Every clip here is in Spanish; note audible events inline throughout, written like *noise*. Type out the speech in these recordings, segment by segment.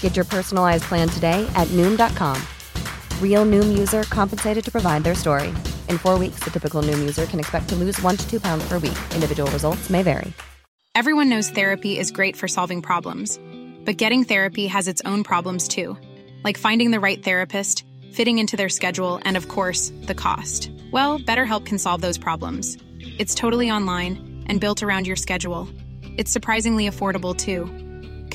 Get your personalized plan today at Noom.com. Real Noom user compensated to provide their story. In four weeks, the typical Noom user can expect to lose one to two pounds per week. Individual results may vary. Everyone knows therapy is great for solving problems, but getting therapy has its own problems too, like finding the right therapist, fitting into their schedule, and of course, the cost. Well, BetterHelp can solve those problems. It's totally online and built around your schedule. It's surprisingly affordable too.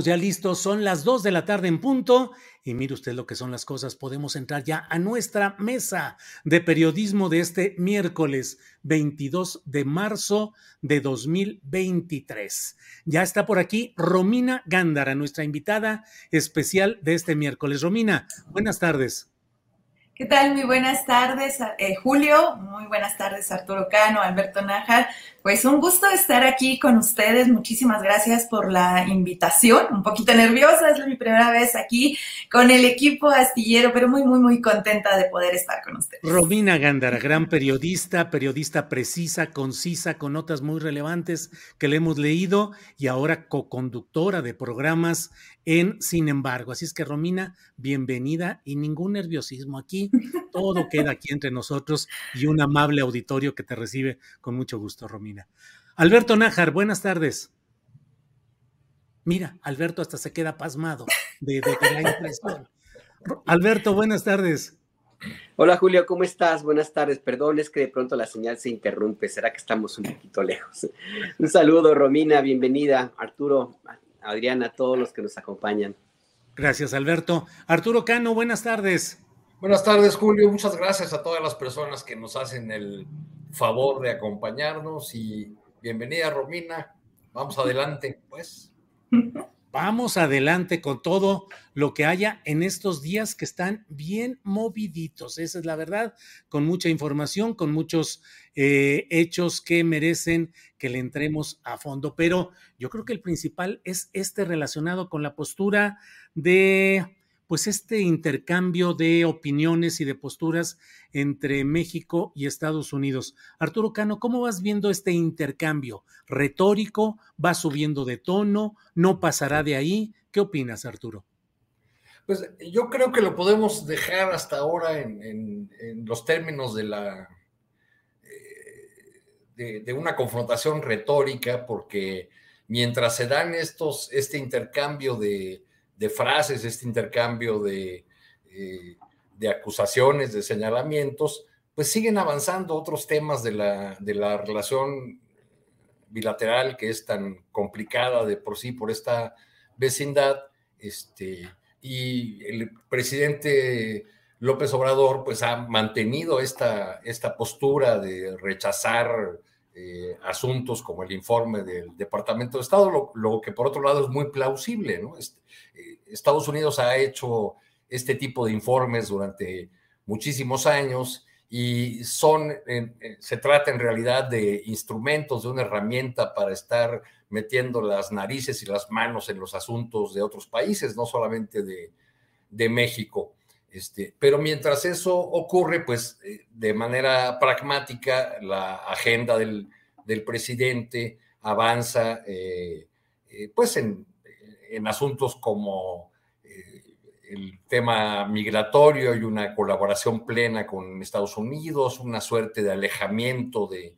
Ya listos, son las 2 de la tarde en punto y mire usted lo que son las cosas, podemos entrar ya a nuestra mesa de periodismo de este miércoles 22 de marzo de 2023. Ya está por aquí Romina Gándara, nuestra invitada especial de este miércoles. Romina, buenas tardes. ¿Qué tal? Muy buenas tardes, eh, Julio. Muy buenas tardes, Arturo Cano, Alberto Nájar. Pues un gusto estar aquí con ustedes. Muchísimas gracias por la invitación. Un poquito nerviosa, es mi primera vez aquí con el equipo astillero, pero muy, muy, muy contenta de poder estar con ustedes. Romina Gándara, gran periodista, periodista precisa, concisa, con notas muy relevantes que le hemos leído y ahora co-conductora de programas en Sin embargo. Así es que, Romina, bienvenida y ningún nerviosismo aquí. Todo queda aquí entre nosotros y un amable auditorio que te recibe con mucho gusto, Romina. Alberto Nájar, buenas tardes. Mira, Alberto hasta se queda pasmado de, la impresión. Alberto, buenas tardes. Hola Julio, ¿cómo estás? Buenas tardes. Perdón, es que de pronto la señal se interrumpe. ¿Será que estamos un poquito lejos? Un saludo, Romina, bienvenida. Arturo, Adriana, todos los que nos acompañan. Gracias, Alberto. Arturo Cano, buenas tardes. Buenas tardes, Julio. Muchas gracias a todas las personas que nos hacen el favor de acompañarnos y bienvenida Romina. Vamos adelante, pues. *laughs* Vamos adelante con todo lo que haya en estos días que están bien moviditos. Esa es la verdad, con mucha información, con muchos eh, hechos que merecen que le entremos a fondo. Pero yo creo que el principal es este relacionado con la postura de pues este intercambio de opiniones y de posturas entre México y Estados Unidos. Arturo Cano, ¿cómo vas viendo este intercambio? ¿Retórico? ¿Va subiendo de tono? ¿No pasará de ahí? ¿Qué opinas, Arturo? Pues yo creo que lo podemos dejar hasta ahora en, los términos de la eh, de, una confrontación retórica, porque mientras se dan estos, este intercambio de, de frases, este intercambio eh, de, acusaciones, de señalamientos, pues siguen avanzando otros temas de la, de la relación bilateral que es tan complicada de por sí por esta vecindad. Este, y el presidente López Obrador pues ha mantenido esta, esta postura de rechazar eh, asuntos como el informe del Departamento de Estado, lo, que por otro lado es muy plausible. ¿no? Este, eh, Estados Unidos ha hecho este tipo de informes durante muchísimos años y son, se trata en realidad de instrumentos, de una herramienta para estar metiendo las narices y las manos en los asuntos de otros países, no solamente de México. Este, pero mientras eso ocurre, pues eh, de manera pragmática, la agenda del, presidente avanza eh, eh, pues en, asuntos como el tema migratorio y una colaboración plena con Estados Unidos, una suerte de alejamiento de,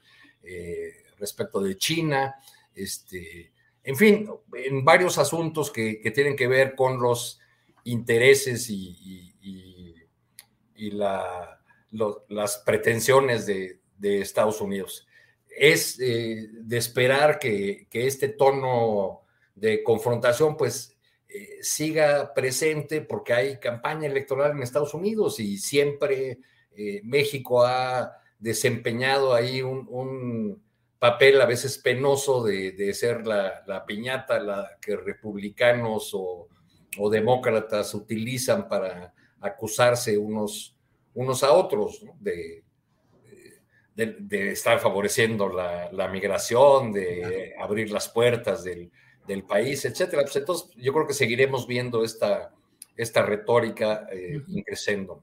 respecto de China, este, en fin, en varios asuntos que, tienen que ver con los intereses y y las pretensiones de, Estados Unidos. Es eh, de esperar que, este tono de confrontación pues eh, siga presente porque hay campaña electoral en Estados Unidos y siempre eh, México ha desempeñado ahí un, papel a veces penoso de, ser la, piñata la que republicanos o, demócratas utilizan para acusarse unos, unos a otros de, de, estar favoreciendo la, migración, de abrir las puertas del, país, etcétera. Pues entonces, yo creo que seguiremos viendo esta, esta retórica eh, creciendo.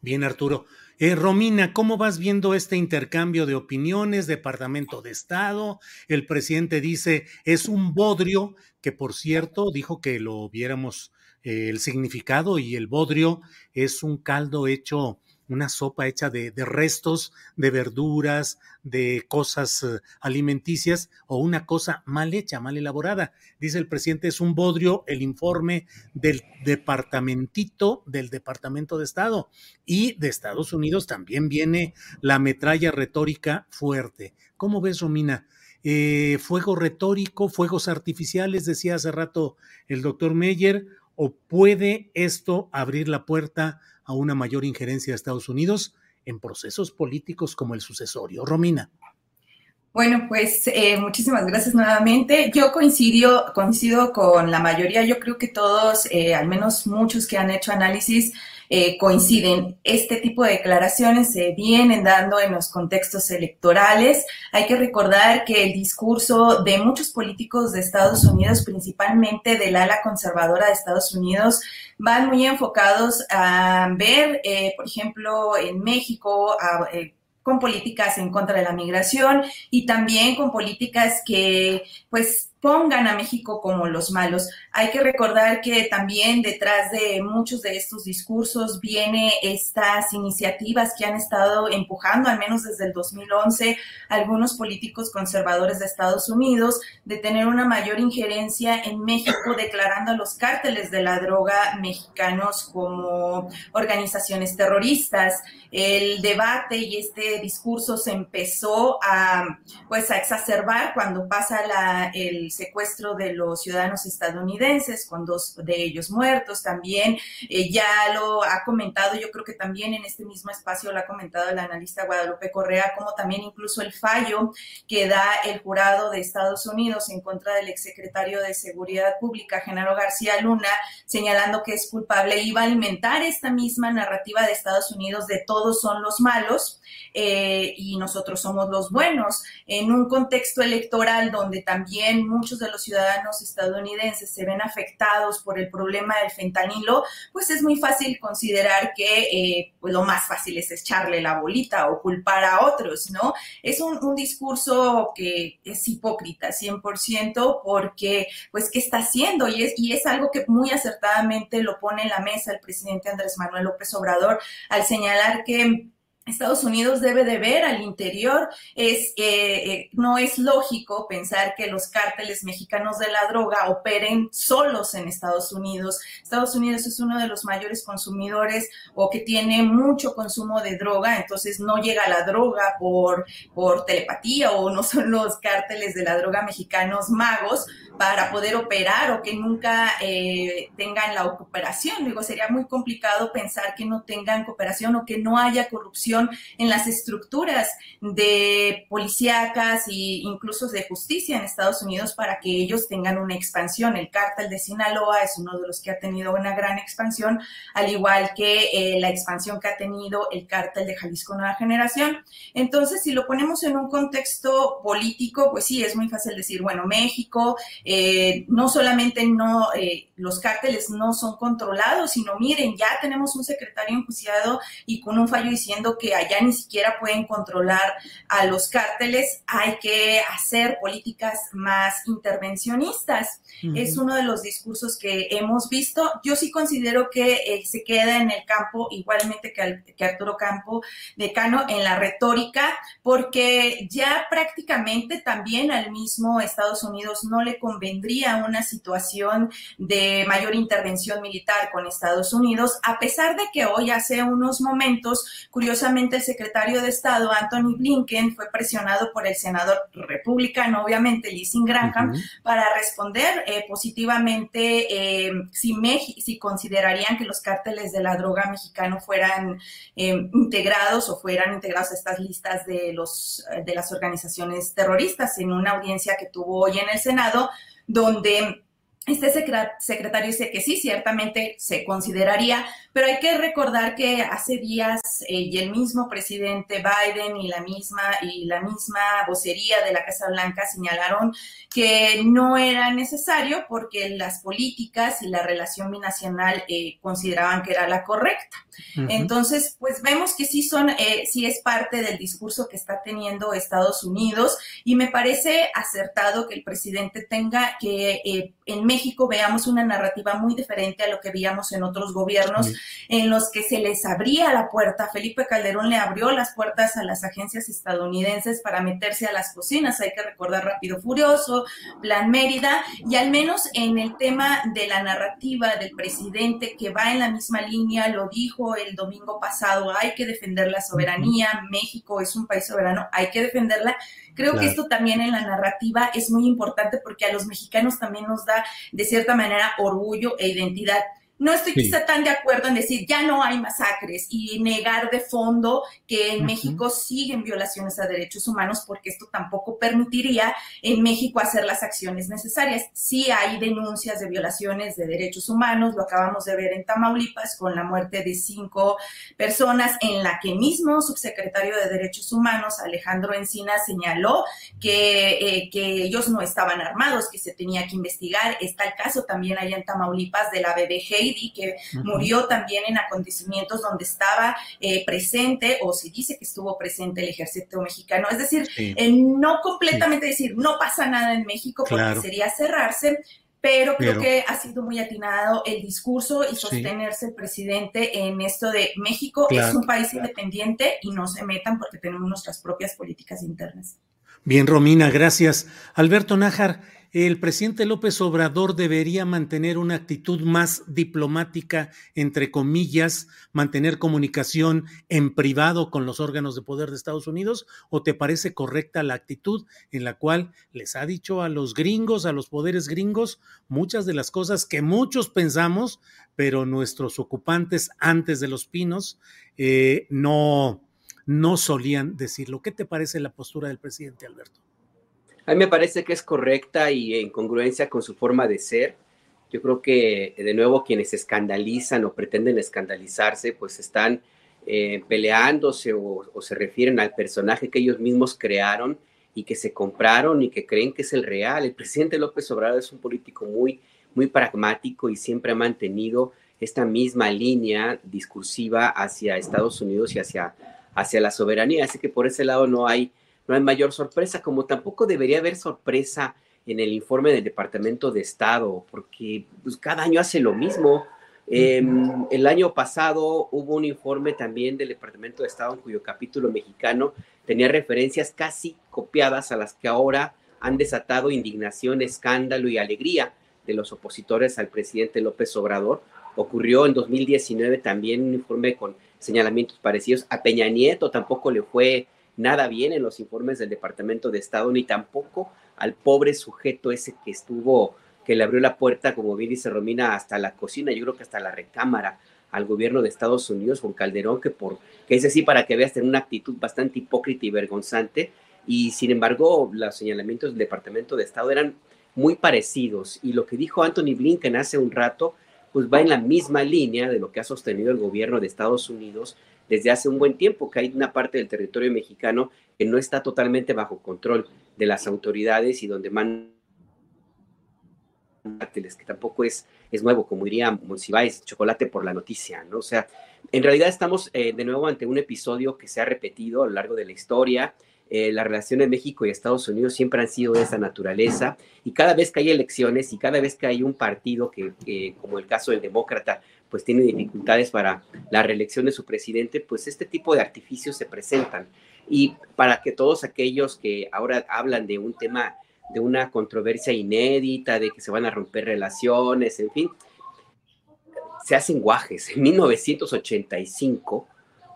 Bien, Arturo. Eh, Romina, ¿cómo vas viendo este intercambio de opiniones, Departamento de Estado? El presidente dice, es un bodrio, que por cierto dijo que lo viéramos el significado y el bodrio es un caldo hecho una sopa hecha de, restos de verduras, de cosas eh, alimenticias o una cosa mal hecha, mal elaborada. Dice el presidente, es un bodrio el informe del departamentito del Departamento de Estado. Y de Estados Unidos también viene la metralla retórica fuerte. ¿Cómo ves, Romina? Eh, fuego retórico, fuegos artificiales, decía hace rato el doctor Meyer, o puede esto abrir la puerta a una mayor injerencia de Estados Unidos en procesos políticos como el sucesorio. Romina. Bueno, pues eh, muchísimas gracias nuevamente. Yo coincido, coincido con la mayoría, yo creo que todos, eh, al menos muchos que han hecho análisis, eh, coinciden. Este tipo de declaraciones se vienen dando en los contextos electorales. Hay que recordar que el discurso de muchos políticos de Estados Unidos, principalmente del ala conservadora de Estados Unidos, van muy enfocados a ver, eh, por ejemplo, en México, eh, con políticas en contra de la migración y también con políticas que pues pongan a México como los malos. Hay que recordar que también detrás de muchos de estos discursos viene estas iniciativas que han estado empujando, al menos desde el 2011, algunos políticos conservadores de Estados Unidos, de tener una mayor injerencia en México, declarando a los cárteles de la droga mexicanos como organizaciones terroristas. El debate y este discurso se empezó a, pues, a exacerbar cuando pasa el secuestro de los ciudadanos estadounidenses, con dos de ellos muertos. También eh, ya lo ha comentado, yo creo que también en este mismo espacio lo ha comentado el analista Guadalupe Correa, como también incluso el fallo que da el jurado de Estados Unidos en contra del exsecretario de Seguridad Pública, Genaro García Luna, señalando que es culpable, iba a alimentar esta misma narrativa de Estados Unidos de todos son los malos eh, y nosotros somos los buenos, en un contexto electoral donde también muchos de los ciudadanos estadounidenses se ven afectados por el problema del fentanilo, pues es muy fácil considerar que eh, pues lo más fácil es echarle la bolita o culpar a otros, ¿no? Es un, discurso que es hipócrita 100% porque, pues, ¿qué está haciendo? Y es, y es algo que muy acertadamente lo pone en la mesa el presidente Andrés Manuel López Obrador al señalar que Estados Unidos debe de ver al interior. Es, eh, no es lógico pensar que los cárteles mexicanos de la droga operen solos en Estados Unidos. Estados Unidos es uno de los mayores consumidores o que tiene mucho consumo de droga, entonces no llega la droga por, por telepatía o no son los cárteles de la droga mexicanos magos, para poder operar o que nunca eh, tengan la cooperación. Digo, sería muy complicado pensar que no tengan cooperación o que no haya corrupción en las estructuras de policíacas e incluso de justicia en Estados Unidos para que ellos tengan una expansión. El cártel de Sinaloa es uno de los que ha tenido una gran expansión, al igual que eh, la expansión que ha tenido el cártel de Jalisco Nueva Generación. Entonces, si lo ponemos en un contexto político, pues sí, es muy fácil decir, bueno, México eh, no solamente no, eh, los cárteles no son controlados, sino miren, ya tenemos un secretario enjuiciado y con un fallo diciendo que allá ni siquiera pueden controlar a los cárteles, hay que hacer políticas más intervencionistas. Es uno de los discursos que hemos visto. Yo sí considero que eh, se queda en el campo, igualmente que, que Arturo Campo, decano, en la retórica, porque ya prácticamente también al mismo Estados Unidos no le convendría una situación de mayor intervención militar con Estados Unidos, a pesar de que hoy hace unos momentos, curiosamente, el secretario de Estado, Anthony Blinken, fue presionado por el senador republicano, obviamente, Lizzie Graham, para responder eh, positivamente eh, si, si considerarían que los cárteles de la droga mexicano fueran eh, integrados o fueran integrados a estas listas de, los, de las organizaciones terroristas en una audiencia que tuvo hoy en el Senado, donde este secretario dice que sí, ciertamente se consideraría, pero hay que recordar que hace días eh, y el mismo presidente Biden y la misma y la misma vocería de la Casa Blanca señalaron que no era necesario porque las políticas y la relación binacional eh, consideraban que era la correcta. Entonces, pues vemos que sí son, eh, sí es parte del discurso que está teniendo Estados Unidos y me parece acertado que el presidente tenga que en México veamos una narrativa muy diferente a lo que veíamos en otros gobiernos, en los que se les abría la puerta. Felipe Calderón le abrió las puertas a las agencias estadounidenses para meterse a las cocinas. Hay que recordar Rápido Furioso, Plan Mérida, y al menos en el tema de la narrativa del presidente que va en la misma línea, lo dijo el domingo pasado, hay que defender la soberanía, México es un país soberano, hay que defenderla. Creo que esto también en la narrativa es muy importante porque a los mexicanos también nos da de cierta manera orgullo e identidad. No estoy quizá tan de acuerdo en decir ya no hay masacres y negar de fondo que en México siguen violaciones a derechos humanos porque esto tampoco permitiría en México hacer las acciones necesarias. Sí hay denuncias de violaciones de derechos humanos, lo acabamos de ver en Tamaulipas con la muerte de cinco personas en la que mismo subsecretario de Derechos Humanos Alejandro Encina señaló que, eh, que ellos no estaban armados, que se tenía que investigar. Está el caso también allá en Tamaulipas de la BBG y que murió también en acontecimientos donde estaba eh, presente o se dice que estuvo presente el ejército mexicano. Es decir, no completamente decir no pasa nada en México porque sería cerrarse, pero creo que ha sido muy atinado el discurso y sostenerse el presidente en esto de México es un país independiente y no se metan porque tenemos nuestras propias políticas internas. Bien, Romina, gracias. Alberto Nájar, el presidente López Obrador debería mantener una actitud más diplomática, entre comillas, mantener comunicación en privado con los órganos de poder de Estados Unidos? ¿O te parece correcta la actitud en la cual les ha dicho a los gringos, a los poderes gringos, muchas de las cosas que muchos pensamos, pero nuestros ocupantes antes de los pinos eh, no, no solían decirlo? ¿Qué te parece la postura del presidente Alberto? A mí me parece que es correcta y en congruencia con su forma de ser. Yo creo que, de nuevo, quienes escandalizan o pretenden escandalizarse, pues están eh, peleándose o, se refieren al personaje que ellos mismos crearon y que se compraron y que creen que es el real. El presidente López Obrador es un político muy, muy pragmático y siempre ha mantenido esta misma línea discursiva hacia Estados Unidos y hacia, hacia la soberanía. Así que por ese lado no hay no hay mayor sorpresa, como tampoco debería haber sorpresa en el informe del Departamento de Estado, porque pues, cada año hace lo mismo. Em, el año pasado hubo un informe también del Departamento de Estado en cuyo capítulo mexicano tenía referencias casi copiadas a las que ahora han desatado indignación, escándalo y alegría de los opositores al presidente López Obrador. Ocurrió en 2019 también un informe con señalamientos parecidos. A Peña Nieto tampoco le fue nada bien en los informes del Departamento de Estado, ni tampoco al pobre sujeto ese que estuvo, que le abrió la puerta, como bien dice Romina, hasta la cocina, yo creo que hasta la recámara al gobierno de Estados Unidos, con Calderón, que por, que es así para que veas, tener una actitud bastante hipócrita y vergonzante, y sin embargo, los señalamientos del Departamento de Estado eran muy parecidos, y lo que dijo Anthony Blinken hace un rato, pues va en la misma línea de lo que ha sostenido el gobierno de Estados Unidos desde hace un buen tiempo, que hay una parte del territorio mexicano que no está totalmente bajo control de las autoridades y donde mandan que tampoco es, es nuevo, como diría Monsiváis, chocolate por la noticia, ¿no? O sea, en realidad estamos eh, de nuevo ante un episodio que se ha repetido a lo largo de la historia, eh, las relaciones México y Estados Unidos siempre han sido de esa naturaleza y cada vez que hay elecciones y cada vez que hay un partido que, como el caso del demócrata, pues tiene dificultades para la reelección de su presidente, pues este tipo de artificios se presentan. Y para que todos aquellos que ahora hablan de un tema, de una controversia inédita, de que se van a romper relaciones, en fin, se hacen guajes. En 1985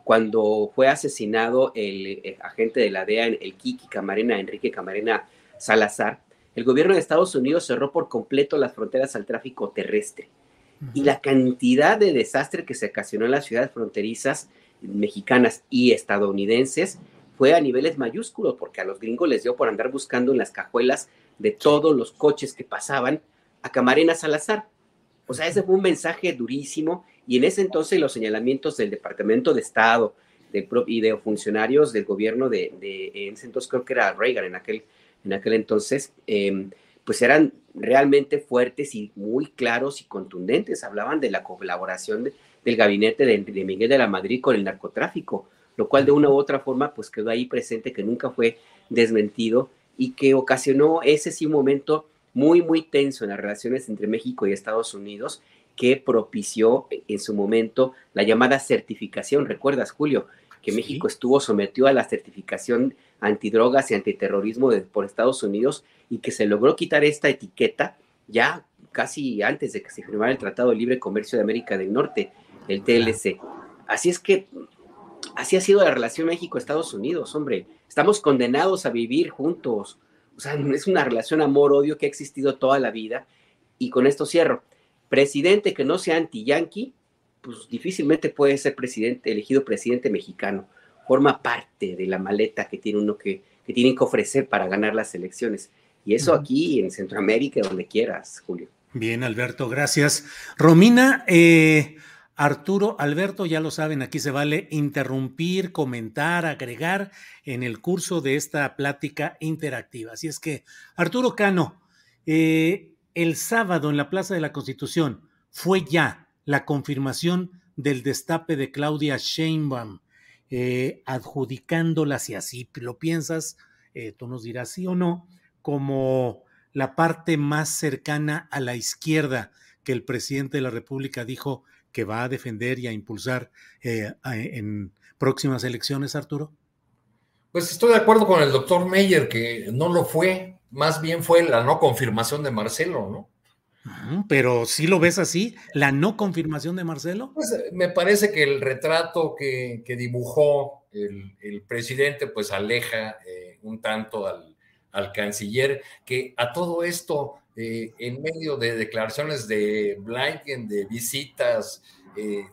cuando fue asesinado el, agente de la DEA, el Kiki Camarena, Enrique Camarena Salazar, el gobierno de Estados Unidos cerró por completo las fronteras al tráfico terrestre. Y la cantidad de desastre que se ocasionó en las ciudades fronterizas mexicanas y estadounidenses fue a niveles mayúsculos, porque a los gringos les dio por andar buscando en las cajuelas de todos los coches que pasaban a Camarena Salazar. O sea, ese fue un mensaje durísimo y en ese entonces los señalamientos del Departamento de Estado y de funcionarios del gobierno de, en ese entonces creo que era Reagan en aquel, en aquel entonces, em, pues eran realmente fuertes y muy claros y contundentes. Hablaban de la colaboración del gabinete de, de, Miguel de la Madrid con el narcotráfico, lo cual de una u otra forma pues quedó ahí presente, que nunca fue desmentido y que ocasionó ese sí momento muy, muy tenso en las relaciones entre México y Estados Unidos que propició en su momento la llamada certificación. ¿Recuerdas, Julio? Que México estuvo sometido a la certificación antidrogas y antiterrorismo por Estados Unidos y que se logró quitar esta etiqueta ya casi antes de que se firmara el Tratado de Libre Comercio de América del Norte, el TLC. Así es que así ha sido la relación México-Estados Unidos, hombre. Estamos condenados a vivir juntos. O sea, es una relación amor-odio que ha existido toda la vida. Y con esto cierro presidente que no sea anti-yanqui, pues difícilmente puede ser presidente, elegido presidente mexicano. Forma parte de la maleta que tiene uno que, que tienen que ofrecer para ganar las elecciones. Y eso aquí en Centroamérica, donde quieras, Julio. Bien, Alberto, gracias. Romina, eh, Arturo, Alberto, ya lo saben, aquí se vale interrumpir, comentar, agregar en el curso de esta plática interactiva. Así es que, Arturo Cano, eh, el sábado en la Plaza de la Constitución fue ya la confirmación del destape de Claudia Sheinbaum, eh, adjudicándola, si así lo piensas, eh, tú nos dirás sí o no, como la parte más cercana a la izquierda que el presidente de la República dijo que va a defender y a impulsar eh, en próximas elecciones, Arturo? Pues estoy de acuerdo con el doctor Meyer que no lo fue, más bien fue la no confirmación de Marcelo, ¿no? Pero si lo ves así, la no confirmación de Marcelo. Pues eh, me parece que el retrato que, dibujó el, presidente, pues aleja eh, un tanto al, canciller, que a todo esto, eh, en medio de declaraciones de Blinken, de visitas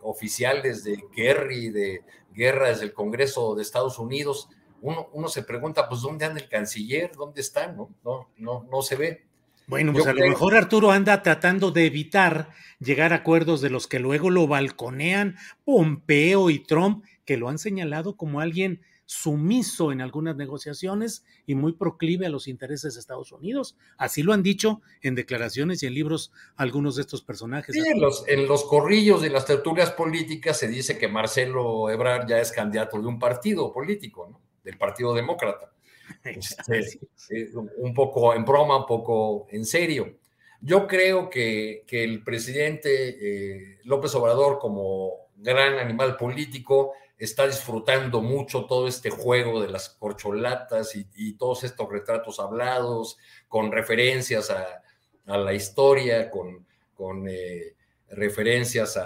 oficiales de Kerry, de guerra desde el Congreso de Estados Unidos, uno, se pregunta, pues, ¿dónde anda el canciller? ¿Dónde está? No, no, no, no se ve. Bueno, pues a lo mejor Arturo anda tratando de evitar llegar a acuerdos de los que luego lo balconean Pompeo y Trump, que lo han señalado como alguien sumiso en algunas negociaciones y muy proclive a los intereses de Estados Unidos. Así lo han dicho en declaraciones y en libros algunos de estos personajes. Sí, en los, en los corrillos de las tertulias políticas se dice que Marcelo Ebrard ya es candidato de un partido político, ¿no? Del Partido Demócrata. *laughs* Este, un poco en broma, un poco en serio. Yo creo que, el presidente eh, López Obrador, como gran animal político, está disfrutando mucho todo este juego de las corcholatas y, todos estos retratos hablados, con referencias a, la historia, con, con eh, referencias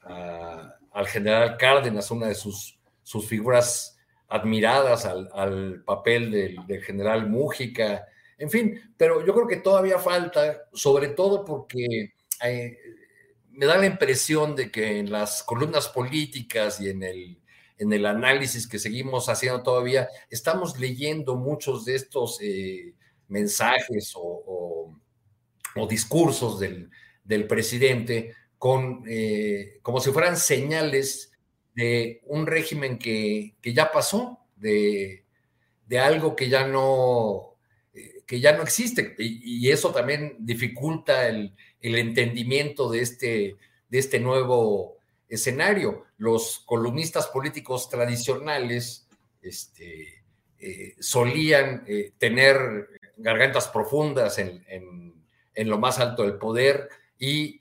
al general Cárdenas, una de sus, sus figuras admiradas al, papel del, general Mújica, en fin, pero yo creo que todavía falta, sobre todo porque eh, me da la impresión de que en las columnas políticas y en el, en el análisis que seguimos haciendo todavía, estamos leyendo muchos de estos eh, mensajes o, discursos del, presidente con, eh, como si fueran señales de un régimen que, ya pasó, de, algo que ya no, eh, que ya no existe. Y, eso también dificulta el, entendimiento de este, de este nuevo escenario. Los columnistas políticos tradicionales este, eh, solían eh, tener gargantas profundas en, lo más alto del poder y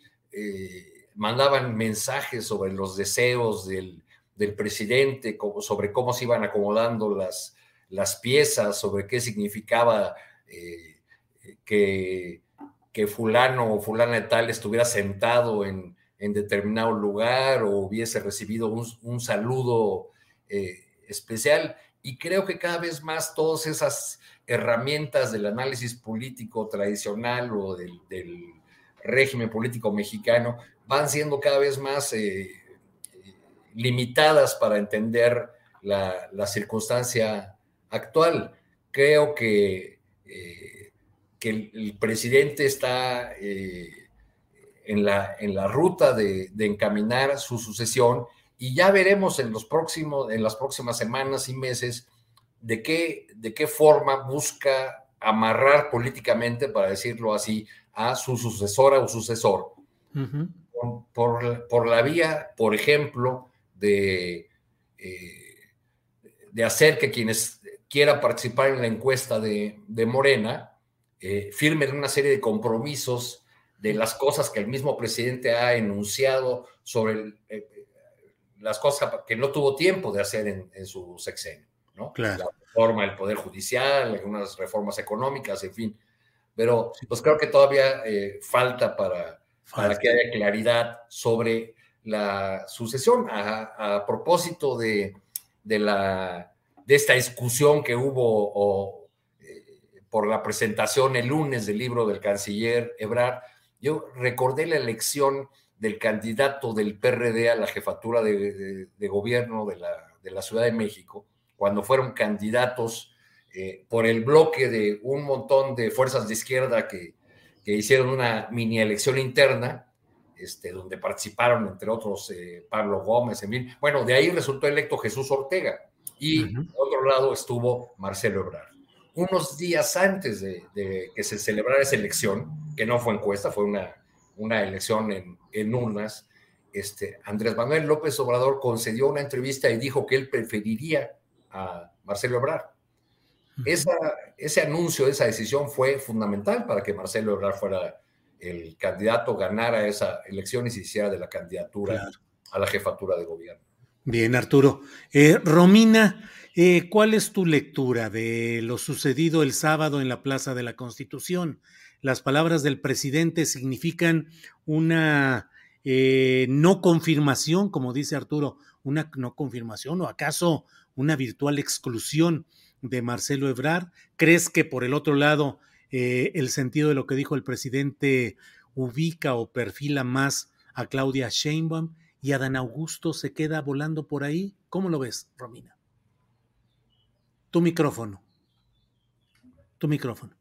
mandaban mensajes sobre los deseos del, del presidente sobre cómo se iban acomodando las, las piezas, sobre qué significaba eh, que, que, fulano o fulana tal estuviera sentado en, en determinado lugar o hubiese recibido un, saludo eh, especial. Y creo que cada vez más todas esas herramientas del análisis político tradicional o del, régimen político mexicano van siendo cada vez más eh, limitadas para entender la, circunstancia actual. Creo que, eh, que el, presidente está eh, en, la, en la ruta de, encaminar su sucesión y ya veremos en, los próximos, en las próximas semanas y meses de qué, de qué forma busca amarrar políticamente, para decirlo así, a su sucesora o sucesor. por, por, la vía, por ejemplo, de, eh, de hacer que quienes quieran participar en la encuesta de, Morena eh, firmen una serie de compromisos de las cosas que el mismo presidente ha enunciado sobre eh, las cosas que no tuvo tiempo de hacer en, su sexenio, ¿no? La reforma del Poder Judicial, algunas reformas económicas, en fin. Pero pues creo que todavía falta para, para que haya claridad sobre la sucesión. A, propósito de, la, de esta discusión que hubo eh, por la presentación el lunes del libro del canciller Ebrard, yo recordé la elección del candidato del PRD a la jefatura de, gobierno de la, de la, Ciudad de México, cuando fueron candidatos eh, por el bloque de un montón de fuerzas de izquierda que, que hicieron una mini elección interna este, donde participaron, entre otros, eh, Pablo Gómez, Emil. Bueno, de ahí resultó electo Jesús Ortega y por otro lado estuvo Marcelo Ebrard. Unos días antes de, que se celebrara esa elección, que no fue encuesta, fue una, una elección en, en urnas, este, Andrés Manuel López Obrador concedió una entrevista y dijo que él preferiría a Marcelo Ebrard. Esa, ese anuncio, esa decisión fue fundamental para que Marcelo Ebrard fuera el candidato ganara esa elección y se hiciera de la candidatura a la jefatura de gobierno. Bien, Arturo. Eh, Romina, eh, ¿cuál es tu lectura de lo sucedido el sábado en la Plaza de la Constitución? Las palabras del presidente significan una eh, no confirmación, como dice Arturo, una no confirmación o acaso una virtual exclusión de Marcelo Ebrard. ¿Crees que por el otro lado eh, el sentido de lo que dijo el presidente ubica o perfila más a Claudia Sheinbaum y Adán Augusto se queda volando por ahí. ¿Cómo lo ves, Romina? Tu micrófono. Tu micrófono.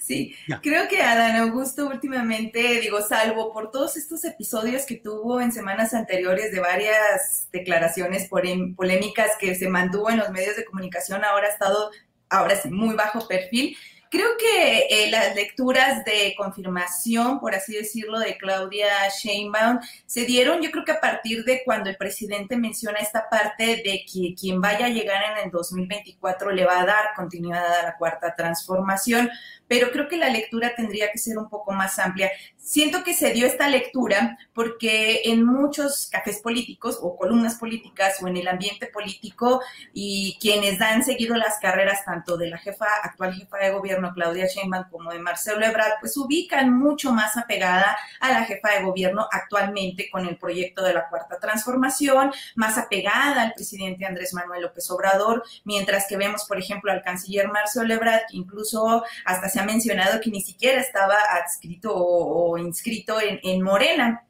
Sí, creo que Adán Augusto últimamente, digo, salvo por todos estos episodios que tuvo en semanas anteriores de varias declaraciones polémicas que se mantuvo en los medios de comunicación, ahora ha estado, ahora sí, muy bajo perfil. Creo que eh, las lecturas de confirmación, por así decirlo, de Claudia Sheinbaum se dieron, yo creo que a partir de cuando el presidente menciona esta parte de que quien vaya a llegar en el 2024 le va a dar continuidad a la cuarta transformación, pero creo que la lectura tendría que ser un poco más amplia. Siento que se dio esta lectura porque en muchos cafés políticos o columnas políticas o en el ambiente político y quienes han seguido las carreras tanto de la jefa, actual jefa de gobierno Claudia Sheinbaum como de Marcelo Ebrard, pues ubican mucho más apegada a la jefa de gobierno actualmente con el proyecto de la cuarta transformación, más apegada al presidente Andrés Manuel López Obrador, mientras que vemos, por ejemplo, al canciller Marcelo Ebrard, que incluso hasta se ha mencionado que ni siquiera estaba adscrito o, inscrito en, Morena.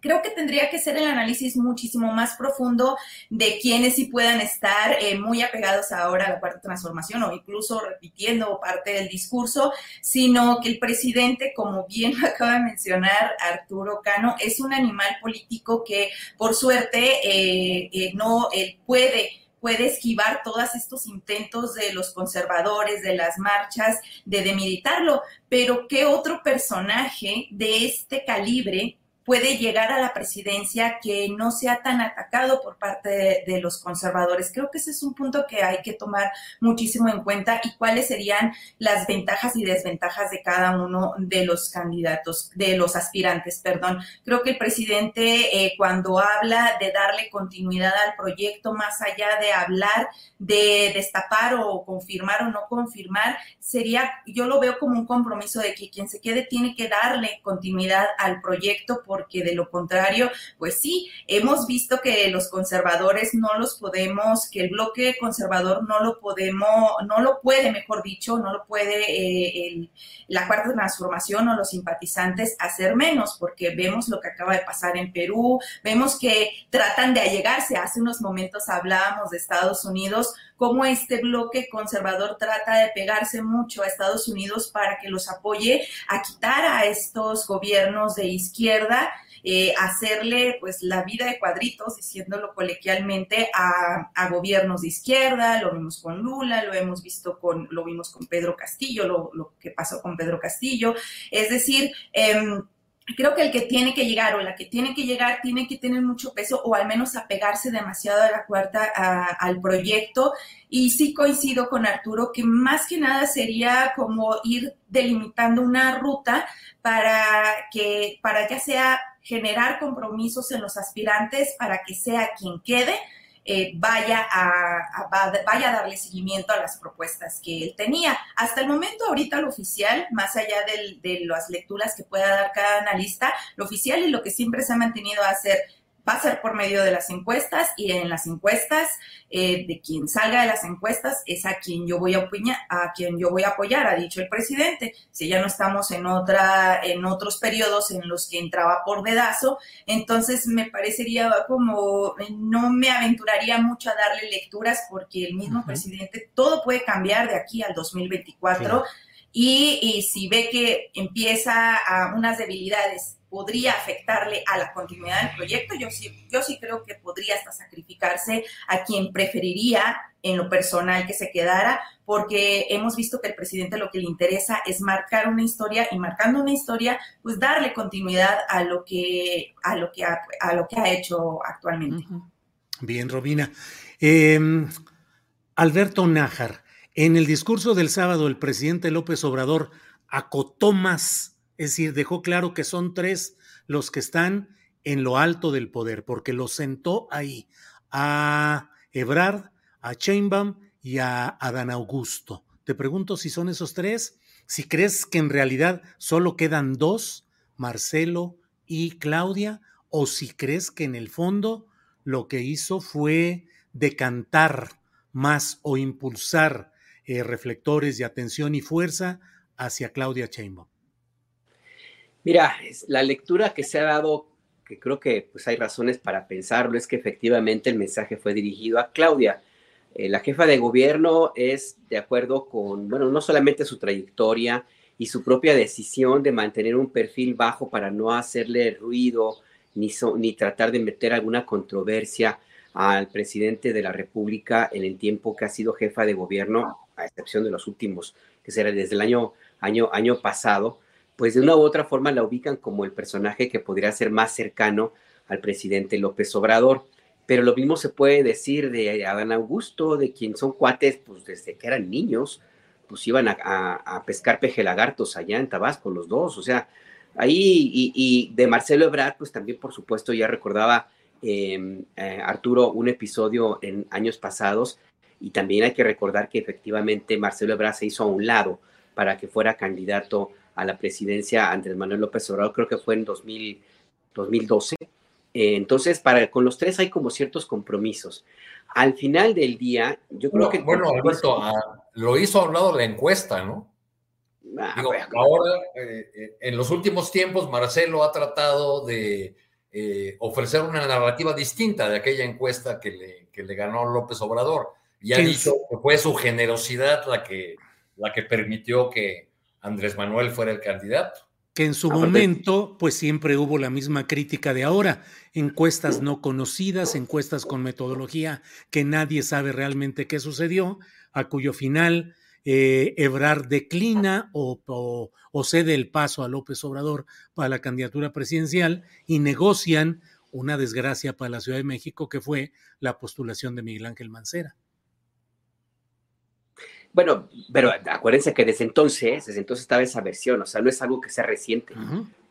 Creo que tendría que ser el análisis muchísimo más profundo de quienes sí puedan estar eh, muy apegados ahora a la cuarta transformación o incluso repitiendo parte del discurso, sino que el presidente, como bien *laughs* acaba de mencionar Arturo Cano, es un animal político que por suerte eh, eh, no puede puede esquivar todos estos intentos de los conservadores, de las marchas, de demilitarlo. Pero ¿qué otro personaje de este calibre puede llegar a la presidencia que no sea tan atacado por parte de, los conservadores. Creo que ese es un punto que hay que tomar muchísimo en cuenta y cuáles serían las ventajas y desventajas de cada uno de los candidatos, de los aspirantes, perdón. Creo que el presidente eh, cuando habla de darle continuidad al proyecto, más allá de hablar de destapar o confirmar o no confirmar, sería, yo lo veo como un compromiso de que quien se quede tiene que darle continuidad al proyecto por porque de lo contrario, pues sí, hemos visto que los conservadores no los podemos, que el bloque conservador no lo podemos, no lo puede, mejor dicho, no lo puede eh, la cuarta transformación o los simpatizantes hacer menos, porque vemos lo que acaba de pasar en Perú, vemos que tratan de allegarse. Hace unos momentos hablábamos de Estados Unidos, cómo este bloque conservador trata de pegarse mucho a Estados Unidos para que los apoye a quitar a estos gobiernos de izquierda. Eh, hacerle pues la vida de cuadritos, diciéndolo colequialmente, a, gobiernos de izquierda, lo vimos con Lula, lo hemos visto con, lo vimos con Pedro Castillo, lo, lo que pasó con Pedro Castillo. Es decir, eh, creo que el que tiene que llegar o la que tiene que llegar tiene que tener mucho peso o al menos apegarse demasiado a la cuarta al proyecto. Y sí coincido con Arturo que más que nada sería como ir delimitando una ruta para que, para ya sea generar compromisos en los aspirantes para que sea quien quede, eh, vaya, a, vaya a darle seguimiento a las propuestas que él tenía. Hasta el momento, ahorita lo oficial, más allá de las lecturas que pueda dar cada analista, lo oficial y lo que siempre se ha mantenido a hacer va a ser por medio de las encuestas y en las encuestas eh, de quien salga de las encuestas es a quien yo voy a apoyar, a quien yo voy a apoyar, ha dicho el presidente. Si ya no estamos en otra, en otros periodos en los que entraba por dedazo, entonces me parecería como no me aventuraría mucho a darle lecturas porque el mismo presidente todo puede cambiar de aquí al 2024. Y, y, si ve que empieza a unas debilidades podría afectarle a la continuidad del proyecto, yo sí, yo sí creo que podría hasta sacrificarse a quien preferiría en lo personal que se quedara, porque hemos visto que el presidente lo que le interesa es marcar una historia y marcando una historia, pues darle continuidad a lo que, a lo que, ha, a lo que ha hecho actualmente. Bien, Robina. Em, Alberto Nájar, en el discurso del sábado, el presidente López Obrador acotó más es decir, dejó claro que son tres los que están en lo alto del poder, porque los sentó ahí a Ebrard, a Chainbaum y a Adán Augusto. Te pregunto si son esos tres, si crees que en realidad solo quedan dos, Marcelo y Claudia, o si crees que en el fondo lo que hizo fue decantar más o impulsar eh, reflectores de atención y fuerza hacia Claudia Chainbaum. Mira, la lectura que se ha dado, que creo que pues hay razones para pensarlo, es que efectivamente el mensaje fue dirigido a Claudia. Eh, la jefa de gobierno es de acuerdo con, bueno, no solamente su trayectoria y su propia decisión de mantener un perfil bajo para no hacerle ruido ni, ni tratar de meter alguna controversia al presidente de la República en el tiempo que ha sido jefa de gobierno, a excepción de los últimos, que será desde el año, año, año pasado pues de una u otra forma la ubican como el personaje que podría ser más cercano al presidente López Obrador. Pero lo mismo se puede decir de Adán Augusto, de quien son cuates, pues desde que eran niños, pues iban a, pescar peje lagartos allá en Tabasco, los dos. O sea, ahí, y, de Marcelo Ebrard, pues también, por supuesto, ya recordaba em, eh, Arturo un episodio en años pasados, y también hay que recordar que efectivamente Marcelo Ebrard se hizo a un lado para que fuera candidato a la presidencia Andrés Manuel López Obrador, creo que fue en 2012. Eh, entonces, para, con los tres hay como ciertos compromisos. Al final del día, yo creo que... Bueno, Alberto, ah, lo hizo a un lado la encuesta, ¿no? Ah, ahora, eh, eh, en los últimos tiempos, Marcelo ha tratado de ofrecer una narrativa distinta de aquella encuesta que le, que le ganó López Obrador. Y ha dicho que fue su generosidad la que, la que permitió que, Andrés Manuel fuera el candidato. Que en su momento, pues siempre hubo la misma crítica de ahora. Encuestas no conocidas, encuestas con metodología que nadie sabe realmente qué sucedió, a cuyo final eh, Ebrard declina o, o, cede el paso a López Obrador para la candidatura presidencial y negocian una desgracia para la Ciudad de México que fue la postulación de Miguel Ángel Mancera. Bueno, pero acuérdense que desde entonces, desde entonces estaba esa versión, o sea, no es algo que sea reciente.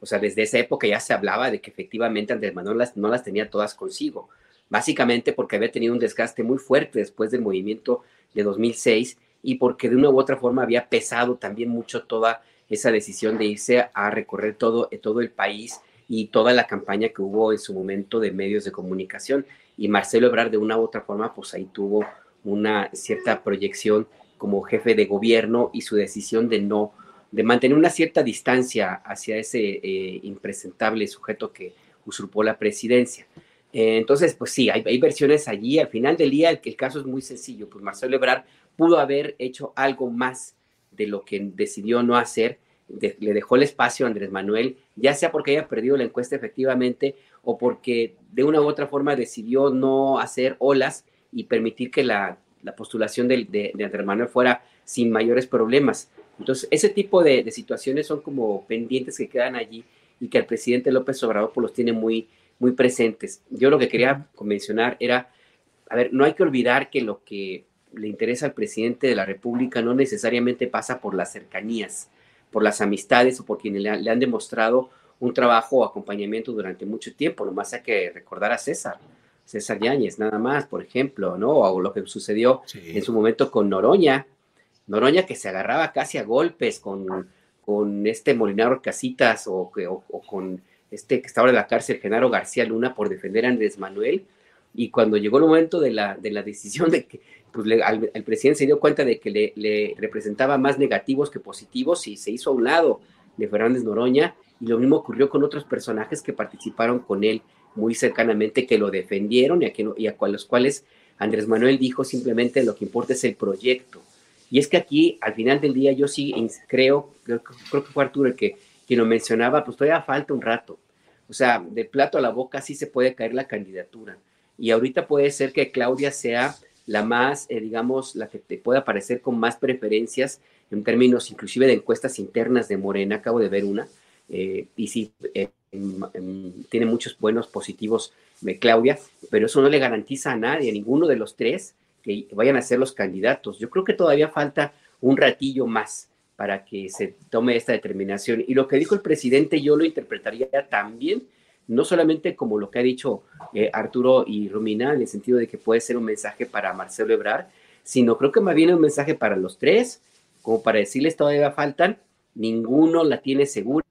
O sea, desde esa época ya se hablaba de que efectivamente Andrés Manuel las, no las tenía todas consigo, básicamente porque había tenido un desgaste muy fuerte después del movimiento de 2006 y porque de una u otra forma había pesado también mucho toda esa decisión de irse a recorrer todo, todo el país y toda la campaña que hubo en su momento de medios de comunicación. Y Marcelo Ebrard, de una u otra forma, pues ahí tuvo una cierta proyección como jefe de gobierno y su decisión de no, de mantener una cierta distancia hacia ese eh, impresentable sujeto que usurpó la presidencia. Eh, entonces, pues sí, hay, versiones allí. Al final del día, el, el, caso es muy sencillo. Pues Marcelo Ebrard pudo haber hecho algo más de lo que decidió no hacer le dejó el espacio a Andrés Manuel, ya sea porque haya perdido la encuesta efectivamente o porque de una u otra forma decidió no hacer olas y permitir que la, postulación de, de, Andrés Manuel fuera sin mayores problemas. Entonces, ese tipo de, situaciones son como pendientes que quedan allí y que el presidente López Obrador los tiene muy, presentes. Yo lo que quería mencionar era, a ver, no hay que olvidar que lo que le interesa al presidente de la República no necesariamente pasa por las cercanías por las amistades o por quienes le, han demostrado un trabajo o acompañamiento durante mucho tiempo. Nomás hay que recordar a César, César Yáñez, nada más, por ejemplo, ¿no? O lo que sucedió en su momento con Noroña. Noroña que se agarraba casi a golpes con, con este Molinaro Casitas o, o, con este que estaba en la cárcel, Genaro García Luna, por defender a Andrés Manuel. Y cuando llegó el momento de la, de la decisión de que, pues el presidente se dio cuenta de que le, representaba más negativos que positivos y se hizo a un lado de Fernández Noroña y lo mismo ocurrió con otros personajes que participaron con él muy cercanamente, que lo defendieron y a, a los cuales Andrés Manuel dijo simplemente lo que importa es el proyecto. Y es que aquí, al final del día, yo sí creo, creo, que fue Arturo el que, quien lo mencionaba, pues todavía falta un rato. O sea, de plato a la boca sí se puede caer la candidatura. Y ahorita puede ser que Claudia sea la más, eh, digamos, la que te pueda parecer con más preferencias en términos inclusive de encuestas internas de Morena, acabo de ver una, eh, y sí, eh, tiene muchos buenos positivos Claudia, pero eso no le garantiza a nadie, a ninguno de los tres, que vayan a ser los candidatos. Yo creo que todavía falta un ratillo más para que se tome esta determinación. Y lo que dijo el presidente yo lo interpretaría también no solamente como lo que ha dicho eh, Arturo y Romina, en el sentido de que puede ser un mensaje para Marcelo Ebrard, sino creo que más bien un mensaje para los tres, como para decirles todavía faltan, ninguno la tiene segura.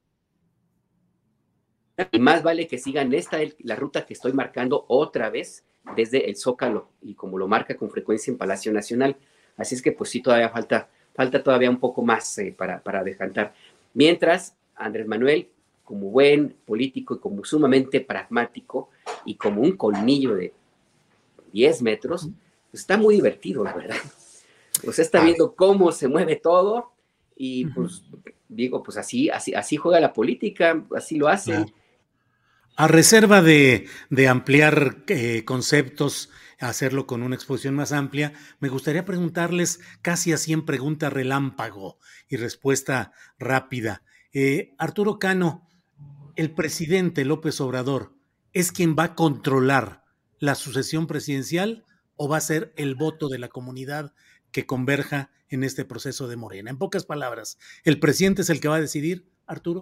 Y más vale que sigan esta, la ruta que estoy marcando otra vez desde el Zócalo y como lo marca con frecuencia en Palacio Nacional. Así es que pues sí, todavía falta, falta todavía un poco más eh, para, para decantar. Mientras, Andrés Manuel como buen político y como sumamente pragmático y como un colmillo de 10 metros, pues está muy divertido, la verdad. Pues está viendo cómo se mueve todo y pues digo, pues así, así, así juega la política, así lo hace. A reserva de, ampliar eh, conceptos, hacerlo con una exposición más amplia, me gustaría preguntarles casi así en pregunta relámpago y respuesta rápida. Eh, Arturo Cano, el presidente López Obrador es quien va a controlar la sucesión presidencial o va a ser el voto de la comunidad que converja en este proceso de Morena. En pocas palabras, ¿el presidente es el que va a decidir, Arturo?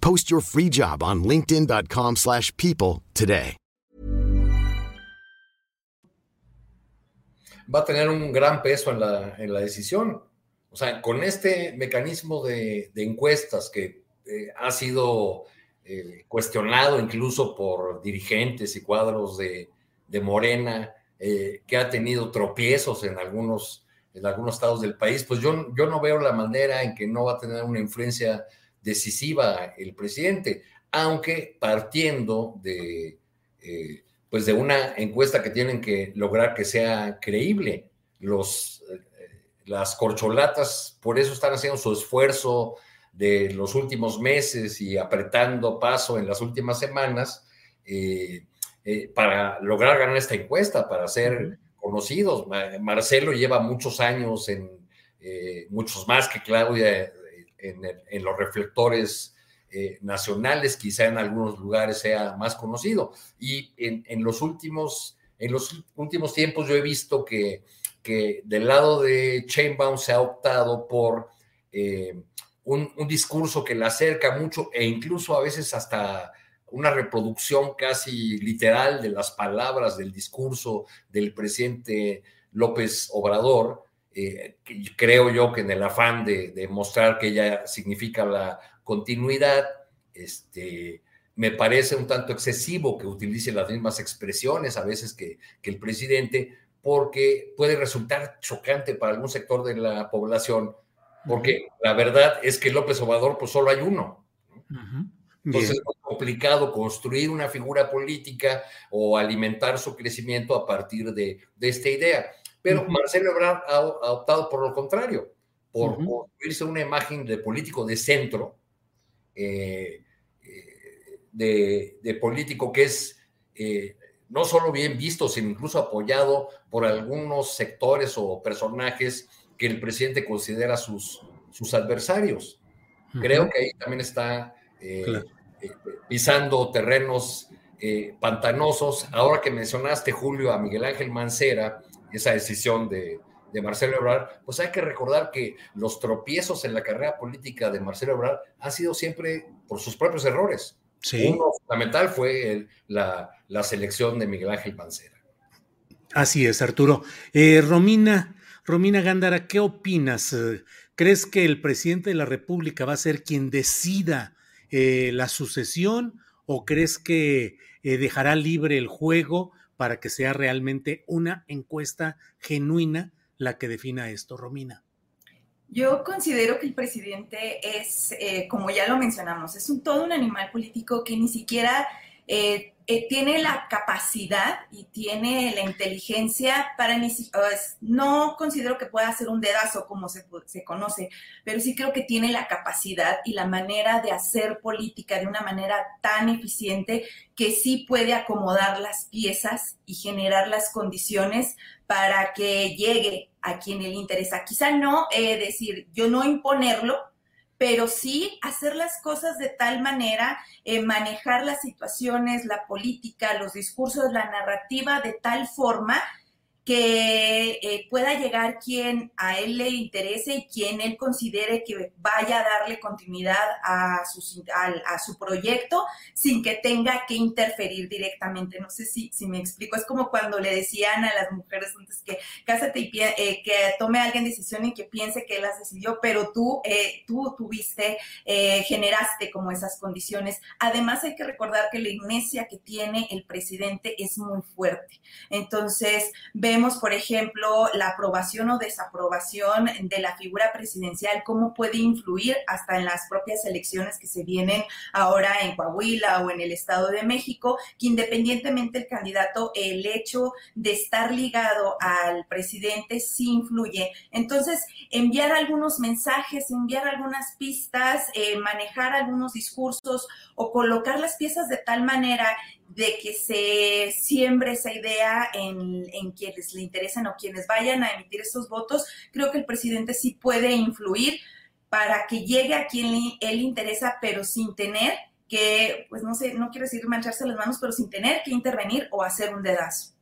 Post your free job on linkedin.com/people today. Va a tener un gran peso en la, en la decisión. O sea, con este mecanismo de, encuestas que eh, ha sido eh, cuestionado incluso por dirigentes y cuadros de, de Morena, eh, que ha tenido tropiezos en algunos, en algunos estados del país, pues yo, yo no veo la manera en que no va a tener una influencia decisiva el presidente, aunque partiendo de, eh, pues de una encuesta que tienen que lograr que sea creíble. Los, las corcholatas por eso están haciendo su esfuerzo de los últimos meses y apretando paso en las últimas semanas para lograr ganar esta encuesta, para ser conocidos. Marcelo lleva muchos años en, muchos más que Claudia en, los reflectores eh, nacionales, quizá en algunos lugares sea más conocido. Y en, los, últimos, en los últimos tiempos yo he visto que, que del lado de Chainbound se ha optado por eh, un, un, discurso que le acerca mucho e incluso a veces hasta una reproducción casi literal de las palabras del discurso del presidente López Obrador, eh, creo yo que en el afán de, mostrar que ella significa la continuidad, este, me parece un tanto excesivo que utilice las mismas expresiones a veces que, el presidente, porque puede resultar chocante para algún sector de la población, porque la verdad es que López Obrador, pues solo hay uno. Entonces es complicado construir una figura política o alimentar su crecimiento a partir de, de esta idea. Pero Marcelo Ebrard ha, optado por lo contrario, por construirse una imagen de político de centro, eh, eh, de, político que es eh, no solo bien visto, sino incluso apoyado por algunos sectores o personajes que el presidente considera sus, sus adversarios. Creo que ahí también está pisando terrenos pantanosos. Ahora que mencionaste, Julio, a Miguel Ángel Mancera, esa decisión de, Marcelo Ebrard, pues hay que recordar que los tropiezos en la carrera política de Marcelo Ebrard han sido siempre por sus propios errores. Uno fundamental fue la, selección de Miguel Ángel Mancera. Así es, Arturo. Eh, Romina, Romina Gándara, ¿qué opinas? ¿Crees que el presidente de la República va a ser quien decida eh, la sucesión o crees que eh, dejará libre el juego para que sea realmente una encuesta genuina la que defina esto, Romina. Yo considero que el presidente es, eh, como ya lo mencionamos, es un, todo un animal político que ni siquiera eh, eh, tiene la capacidad y tiene la inteligencia para ni no considero que pueda hacer un dedazo como se, se, conoce, pero sí creo que tiene la capacidad y la manera de hacer política de una manera tan eficiente que sí puede acomodar las piezas y generar las condiciones para que llegue a quien le interesa. Quizá no eh, decir, yo no imponerlo, pero sí hacer las cosas de tal manera, eh, manejar las situaciones, la política, los discursos, la narrativa de tal forma que eh, pueda llegar quien a él le interese y quien él considere que vaya a darle continuidad a su, a, su proyecto sin que tenga que interferir directamente. No sé si, si me explico. Es como cuando le decían a las mujeres antes que cásate y eh, que tome alguien decisión y que piense que él las decidió, pero tú, eh, tú tuviste, generaste como esas condiciones. Además hay que recordar que la inercia que tiene el presidente es muy fuerte. Entonces, vemos por ejemplo, la aprobación o desaprobación de la figura presidencial, cómo puede influir hasta en las propias elecciones que se vienen ahora en Coahuila o en el Estado de México, que independientemente del candidato, el hecho de estar ligado al presidente sí influye. Entonces, enviar algunos mensajes, enviar algunas pistas, eh, manejar algunos discursos o colocar las piezas de tal manera de que se siembre esa idea en, quienes le interesan o quienes vayan a emitir esos votos, creo que el presidente sí puede influir para que llegue a quien le, él interesa, pero sin tener que, pues no sé, no quiero decir mancharse las manos, pero sin tener que intervenir o hacer un dedazo.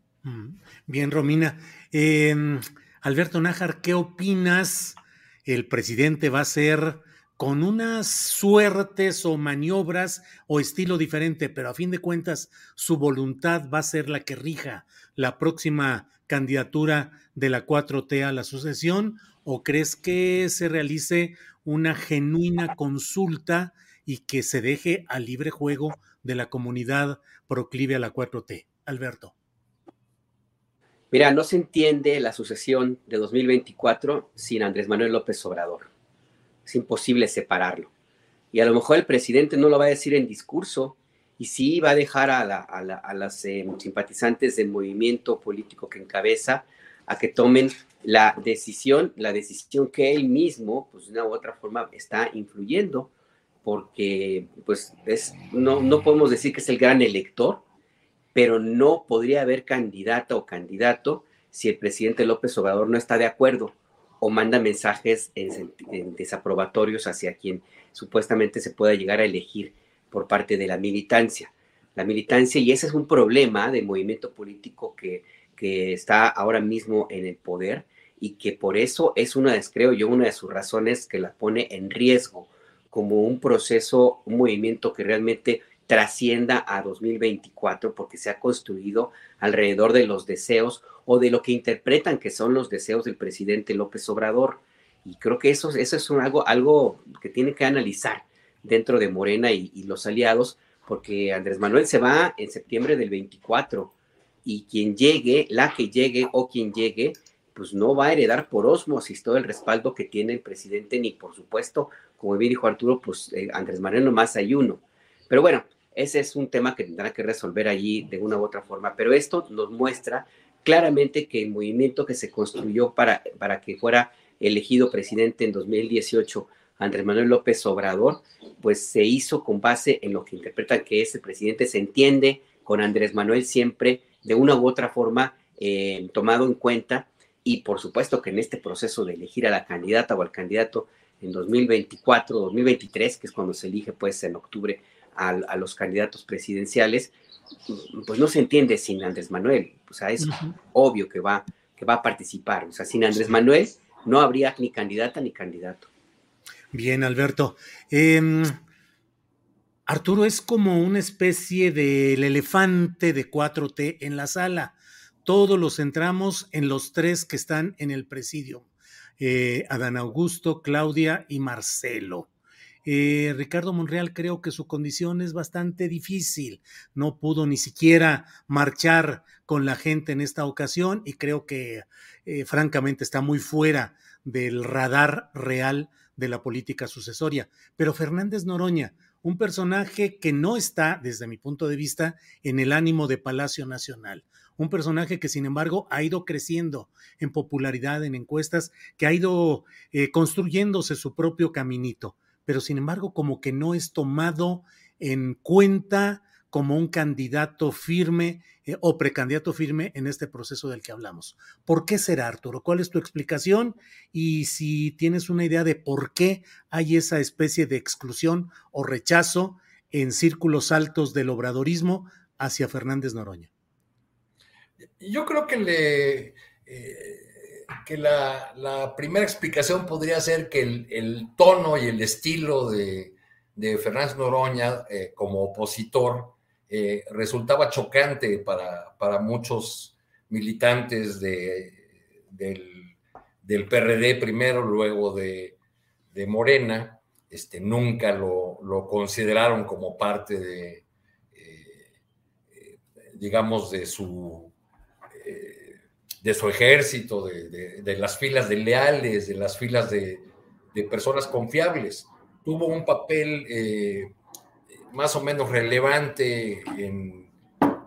Bien, Romina. Em, Alberto Nájar, ¿qué opinas? El presidente va a ser con unas suertes o maniobras o estilo diferente, pero a fin de cuentas su voluntad va a ser la que rija la próxima candidatura de la 4T a la sucesión o crees que se realice una genuina consulta y que se deje a libre juego de la comunidad proclive a la 4T? Alberto. Mira, no se entiende la sucesión de 2024 sin Andrés Manuel López Obrador es imposible separarlo. Y a lo mejor el presidente no lo va a decir en discurso, y sí va a dejar a, la, a, a las eh, simpatizantes del movimiento político que encabeza a que tomen la decisión, la decisión que él mismo, pues de una u otra forma, está influyendo, porque pues es, no, no podemos decir que es el gran elector, pero no podría haber candidata o candidato si el presidente López Obrador no está de acuerdo o manda mensajes en, en desaprobatorios hacia quien supuestamente se pueda llegar a elegir por parte de la militancia. La militancia, y ese es un problema del movimiento político que, que está ahora mismo en el poder y que por eso es una, creo yo, una de sus razones que la pone en riesgo como un proceso, un movimiento que realmente trascienda a 2024 porque se ha construido alrededor de los deseos o de lo que interpretan que son los deseos del presidente López Obrador. Y creo que eso, eso es algo, algo que tiene que analizar dentro de Morena y, y, los aliados, porque Andrés Manuel se va en septiembre del 24 y quien llegue, la que llegue o quien llegue, pues no va a heredar por osmosis todo el respaldo que tiene el presidente, ni por supuesto, como bien dijo Arturo, pues eh, Andrés Manuel nomás hay uno. Pero bueno, ese es un tema que tendrá que resolver allí de una u otra forma. Pero esto nos muestra claramente que el movimiento que se construyó para, para que fuera elegido presidente en 2018 Andrés Manuel López Obrador, pues se hizo con base en lo que interpretan que ese presidente se entiende con Andrés Manuel siempre de una u otra forma eh, tomado en cuenta. Y por supuesto que en este proceso de elegir a la candidata o al candidato en 2024, 2023, que es cuando se elige pues en octubre a, a los candidatos presidenciales, pues no se entiende sin Andrés Manuel, o sea, es uh -huh. obvio que va, que va a participar, o sea, sin Andrés Manuel no habría ni candidata ni candidato. Bien, Alberto. Eh, Arturo es como una especie del elefante de 4T en la sala. Todos los centramos en los tres que están en el presidio. Eh, Adán Augusto, Claudia y Marcelo. Eh, Ricardo Monreal creo que su condición es bastante difícil. No pudo ni siquiera marchar con la gente en esta ocasión y creo que eh, francamente está muy fuera del radar real de la política sucesoria. Pero Fernández Noroña, un personaje que no está, desde mi punto de vista, en el ánimo de Palacio Nacional. Un personaje que, sin embargo, ha ido creciendo en popularidad en encuestas, que ha ido eh, construyéndose su propio caminito, pero sin embargo, como que no es tomado en cuenta como un candidato firme eh, o precandidato firme en este proceso del que hablamos. ¿Por qué será, Arturo? ¿Cuál es tu explicación? Y si tienes una idea de por qué hay esa especie de exclusión o rechazo en círculos altos del obradorismo hacia Fernández Noroña. Yo creo que le... Eh que la, la, primera explicación podría ser que el, el tono y el estilo de, de Fernández Noroña eh, como opositor eh, resultaba chocante para, para, muchos militantes de, del, del, PRD primero, luego de, de Morena. Este, nunca lo, lo, consideraron como parte de, eh, digamos, de su de su ejército, de, de, las filas de leales, de las filas de, de personas confiables. Tuvo un papel eh, más o menos relevante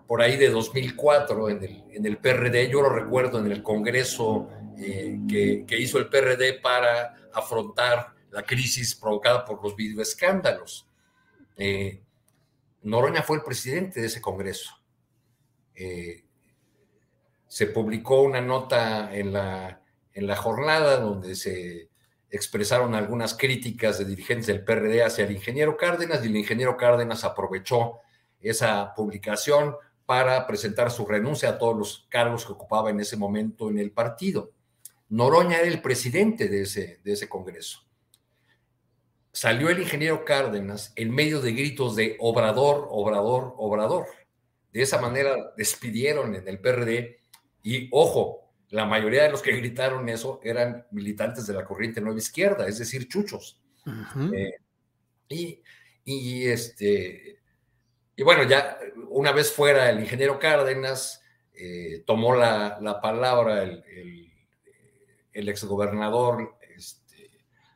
por ahí de 2004 en el, en el, PRD. Yo lo recuerdo en el Congreso eh, que, que, hizo el PRD para afrontar la crisis provocada por los videoescándalos. Eh, Noroña fue el presidente de ese Congreso. Eh, se publicó una nota en la, en la jornada donde se expresaron algunas críticas de dirigentes del PRD hacia el ingeniero Cárdenas y el ingeniero Cárdenas aprovechó esa publicación para presentar su renuncia a todos los cargos que ocupaba en ese momento en el partido. Noroña era el presidente de ese, de ese Congreso. Salió el ingeniero Cárdenas en medio de gritos de obrador, obrador, obrador. De esa manera despidieron en el PRD y ojo, la mayoría de los que *laughs* gritaron eso eran militantes de la corriente nueva izquierda, es decir, chuchos. Uh -huh. eh, y, y, este, y bueno, ya una vez fuera el ingeniero Cárdenas, eh, tomó la, la palabra el, el, el exgobernador, este,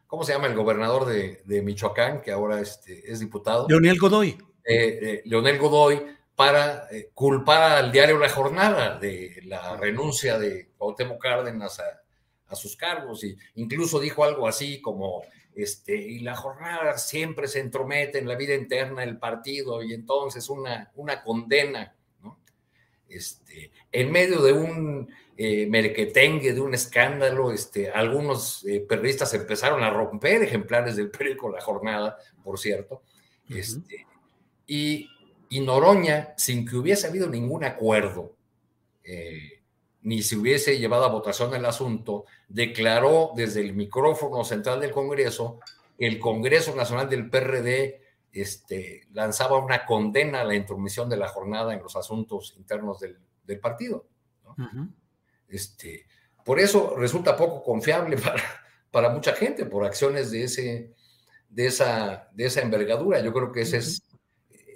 ¿cómo se llama el gobernador de, de Michoacán, que ahora este, es diputado? Leonel Godoy. Leonel Godoy para culpar al diario La Jornada de la renuncia de Cuauhtémoc Cárdenas a, a sus cargos. Y incluso dijo algo así como este, y la jornada siempre se entromete en la vida interna del partido y entonces una, una condena, ¿no? Este, en medio de un eh, merquetengue, de un escándalo, este, algunos eh, periodistas empezaron a romper ejemplares del periódico La Jornada, por cierto, este, y, y, Noroña, sin que hubiese habido ningún acuerdo, eh, ni se hubiese llevado a votación el asunto, declaró desde el micrófono central del Congreso que el Congreso Nacional del PRD este, lanzaba una condena a la intromisión de la jornada en los asuntos internos del, partido. este, por eso resulta poco confiable *laughs* para, para mucha gente, por acciones de, ese, de, esa, de esa envergadura. Yo creo que ese, es,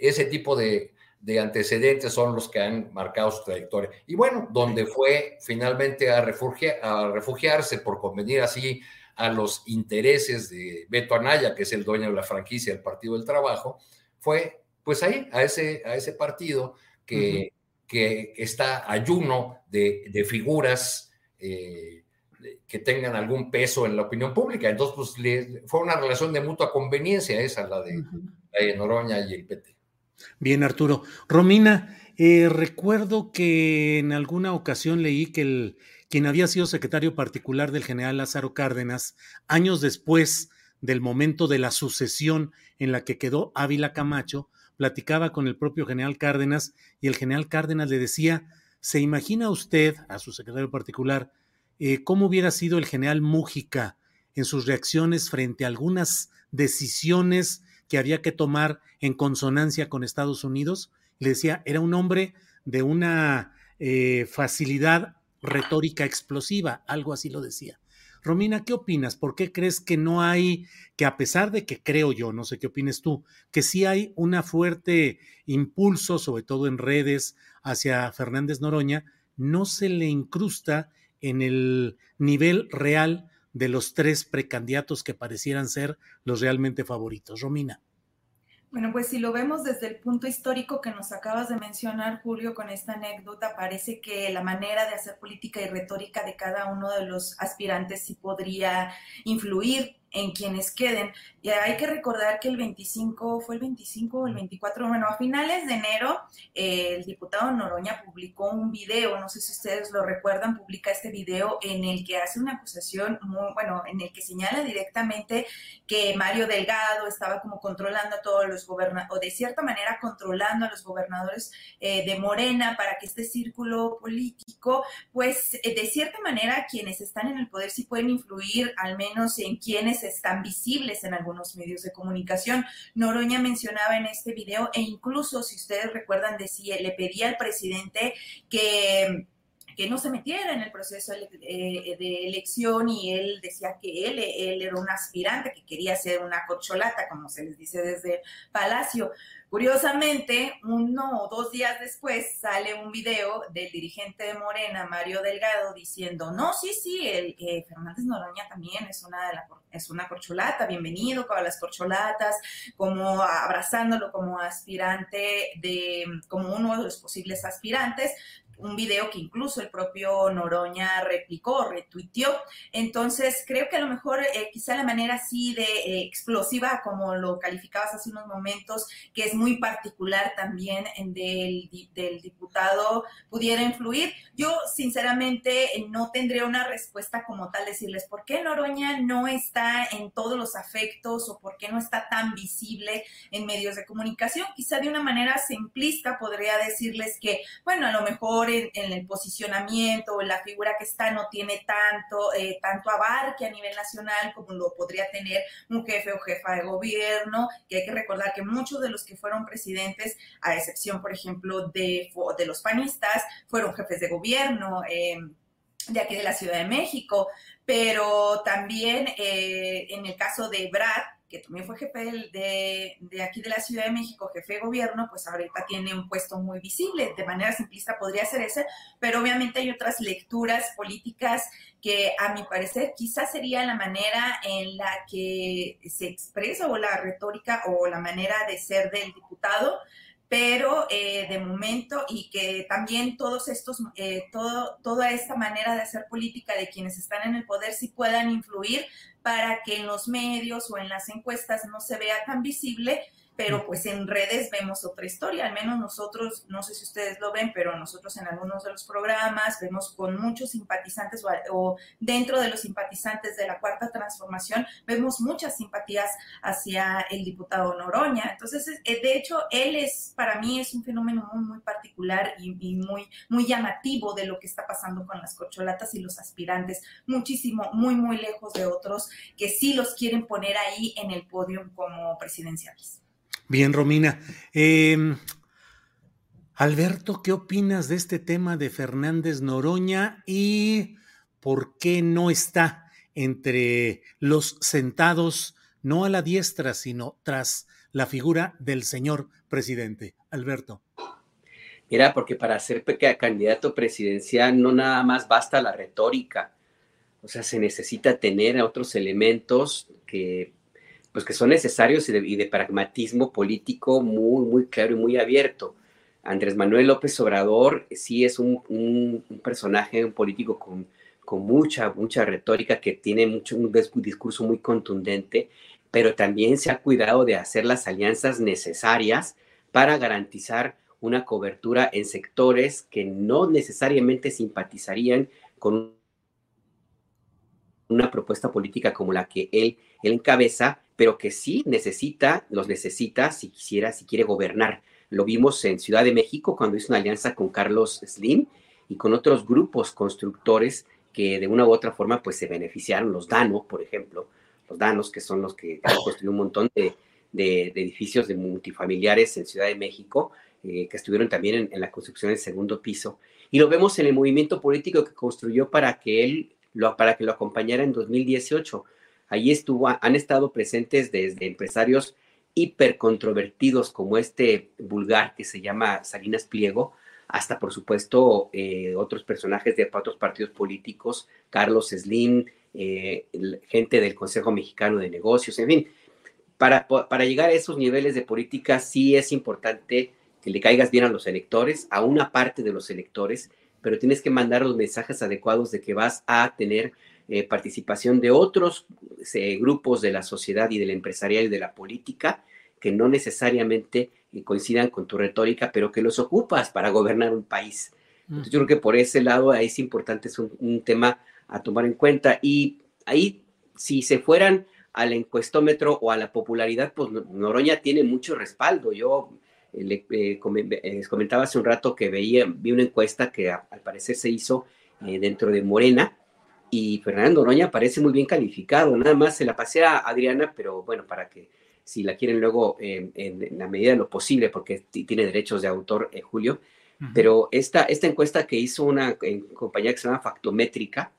ese tipo de, de antecedentes son los que han marcado su trayectoria. Y bueno, donde fue finalmente a, a refugiarse por convenir así a los intereses de Beto Anaya, que es el dueño de la franquicia del Partido del Trabajo, fue pues ahí, a ese, a ese partido que, que está ayuno de, de figuras eh, que tengan algún peso en la opinión pública. Entonces, pues fue una relación de mutua conveniencia esa, la de, la de Noroña y el PT. Bien, Arturo. Romina, eh, recuerdo que en alguna ocasión leí que el, quien había sido secretario particular del general Lázaro Cárdenas, años después del momento de la sucesión en la que quedó Ávila Camacho, platicaba con el propio general Cárdenas y el general Cárdenas le decía, ¿se imagina usted, a su secretario particular, eh, cómo hubiera sido el general Mújica en sus reacciones frente a algunas decisiones que había que tomar en consonancia con Estados Unidos. Le decía, era un hombre de una eh, facilidad retórica explosiva, algo así lo decía. Romina, ¿qué opinas? ¿Por qué crees que no hay, que a pesar de que creo yo, no sé qué opines tú, que sí hay una fuerte impulso, sobre todo en redes, hacia Fernández Noroña, no se le incrusta en el nivel real de los tres precandidatos que parecieran ser los realmente favoritos. Romina. Bueno, pues si lo vemos desde el punto histórico que nos acabas de mencionar, Julio, con esta anécdota, parece que la manera de hacer política y retórica de cada uno de los aspirantes sí podría influir en quienes queden. Y hay que recordar que el 25, fue el 25 o el 24, bueno, a finales de enero, eh, el diputado Noroña publicó un video, no sé si ustedes lo recuerdan, publica este video en el que hace una acusación, muy, bueno, en el que señala directamente que Mario Delgado estaba como controlando a todos los gobernadores, o de cierta manera controlando a los gobernadores eh, de Morena para que este círculo político, pues eh, de cierta manera quienes están en el poder sí pueden influir al menos en quienes están visibles en algunos medios de comunicación. Noroña mencionaba en este video e incluso si ustedes recuerdan decía, le pedía al presidente que que no se metiera en el proceso de, elección y él decía que él, él era un aspirante que quería ser una corcholata, como se les dice desde Palacio. Curiosamente, uno o dos días después sale un video del dirigente de Morena, Mario Delgado, diciendo, no, sí, sí, el, eh, Fernández Noroña también es una, es una corcholata, bienvenido para las corcholatas, como abrazándolo como aspirante de, como uno de los posibles aspirantes, un video que incluso el propio Noroña replicó, retuiteó. Entonces, creo que a lo mejor eh, quizá la manera así de eh, explosiva, como lo calificabas hace unos momentos, que es muy particular también del, del diputado, pudiera influir. Yo, sinceramente, no tendría una respuesta como tal, decirles por qué Noroña no está en todos los afectos o por qué no está tan visible en medios de comunicación. Quizá de una manera simplista podría decirles que, bueno, a lo mejor en, el posicionamiento o en la figura que está no tiene tanto, eh, tanto abarque a nivel nacional como lo podría tener un jefe o jefa de gobierno, que hay que recordar que muchos de los que fueron presidentes, a excepción, por ejemplo, de, de los panistas, fueron jefes de gobierno. Em, de aquí de la Ciudad de México, pero también eh, en el caso de Brad, que también fue jefe de, de, aquí de la Ciudad de México, jefe de gobierno, pues ahorita tiene un puesto muy visible. De manera simplista podría ser ese, pero obviamente hay otras lecturas políticas que a mi parecer quizás sería la manera en la que se expresa o la retórica o la manera de ser del diputado pero eh, de momento y que también todos estos, eh, todo, toda esta manera de hacer política de quienes están en el poder sí puedan influir para que en los medios o en las encuestas no se vea tan visible pero pues en redes vemos otra historia, al menos nosotros, no sé si ustedes lo ven, pero nosotros en algunos de los programas vemos con muchos simpatizantes o, dentro de los simpatizantes de la Cuarta Transformación, vemos muchas simpatías hacia el diputado Noroña. Entonces, eh, de hecho, él es, para mí, es un fenómeno muy, muy particular y, muy, muy llamativo de lo que está pasando con las cocholatas y los aspirantes, muchísimo, muy, muy lejos de otros que sí los quieren poner ahí en el podio como presidenciales. Bien, Romina. Em, Alberto, ¿qué opinas de este tema de Fernández Noroña y por qué no está entre los sentados, no a la diestra, sino tras la figura del señor presidente? Alberto. Mira, porque para ser candidato presidencial no nada más basta la retórica, o sea, se necesita tener otros elementos que pues que son necesarios y de, pragmatismo político muy, muy claro y muy abierto. Andrés Manuel López Obrador sí es un, personaje, un político con, con, mucha, mucha retórica, que tiene mucho, un discurso muy contundente, pero también se ha cuidado de hacer las alianzas necesarias para garantizar una cobertura en sectores que no necesariamente simpatizarían con una propuesta política como la que él, él encabeza, pero que sí necesita, los necesita si quisiera, si quiere gobernar. Lo vimos en Ciudad de México cuando hizo una alianza con Carlos Slim y con otros grupos constructores que de una u otra forma pues se beneficiaron, los Danos, por ejemplo, los Danos que son los que han construido un montón de, edificios de multifamiliares en Ciudad de México, eh, que estuvieron también en, la construcción del segundo piso. Y lo vemos en el movimiento político que construyó para que él, lo, para que lo acompañara en 2018 Allí estuvo, han estado presentes desde empresarios hipercontrovertidos como este vulgar que se llama Salinas Pliego, hasta por supuesto eh, otros personajes de otros partidos políticos, Carlos Slim, eh, gente del Consejo Mexicano de Negocios, en fin. Para, para llegar a esos niveles de política sí es importante que le caigas bien a los electores, a una parte de los electores, pero tienes que mandar los mensajes adecuados de que vas a tener eh, participación de otros eh, grupos de la sociedad y del empresarial y de la política que no necesariamente eh, coincidan con tu retórica, pero que los ocupas para gobernar un país. Entonces, yo creo que por ese lado ahí es importante, es un, tema a tomar en cuenta. Y ahí, si se fueran al encuestómetro o a la popularidad, pues Noroña tiene mucho respaldo. Yo le comentaba hace un rato que veía, vi una encuesta que al parecer se hizo dentro de Morena, y Fernando Noroña parece muy bien calificado. Nada más se la pasé a Adriana, pero bueno, para que si la quieren luego en, la medida de lo posible, porque tiene derechos de autor eh, Julio. Pero esta, esta encuesta que hizo una compañía que se llama Factométrica,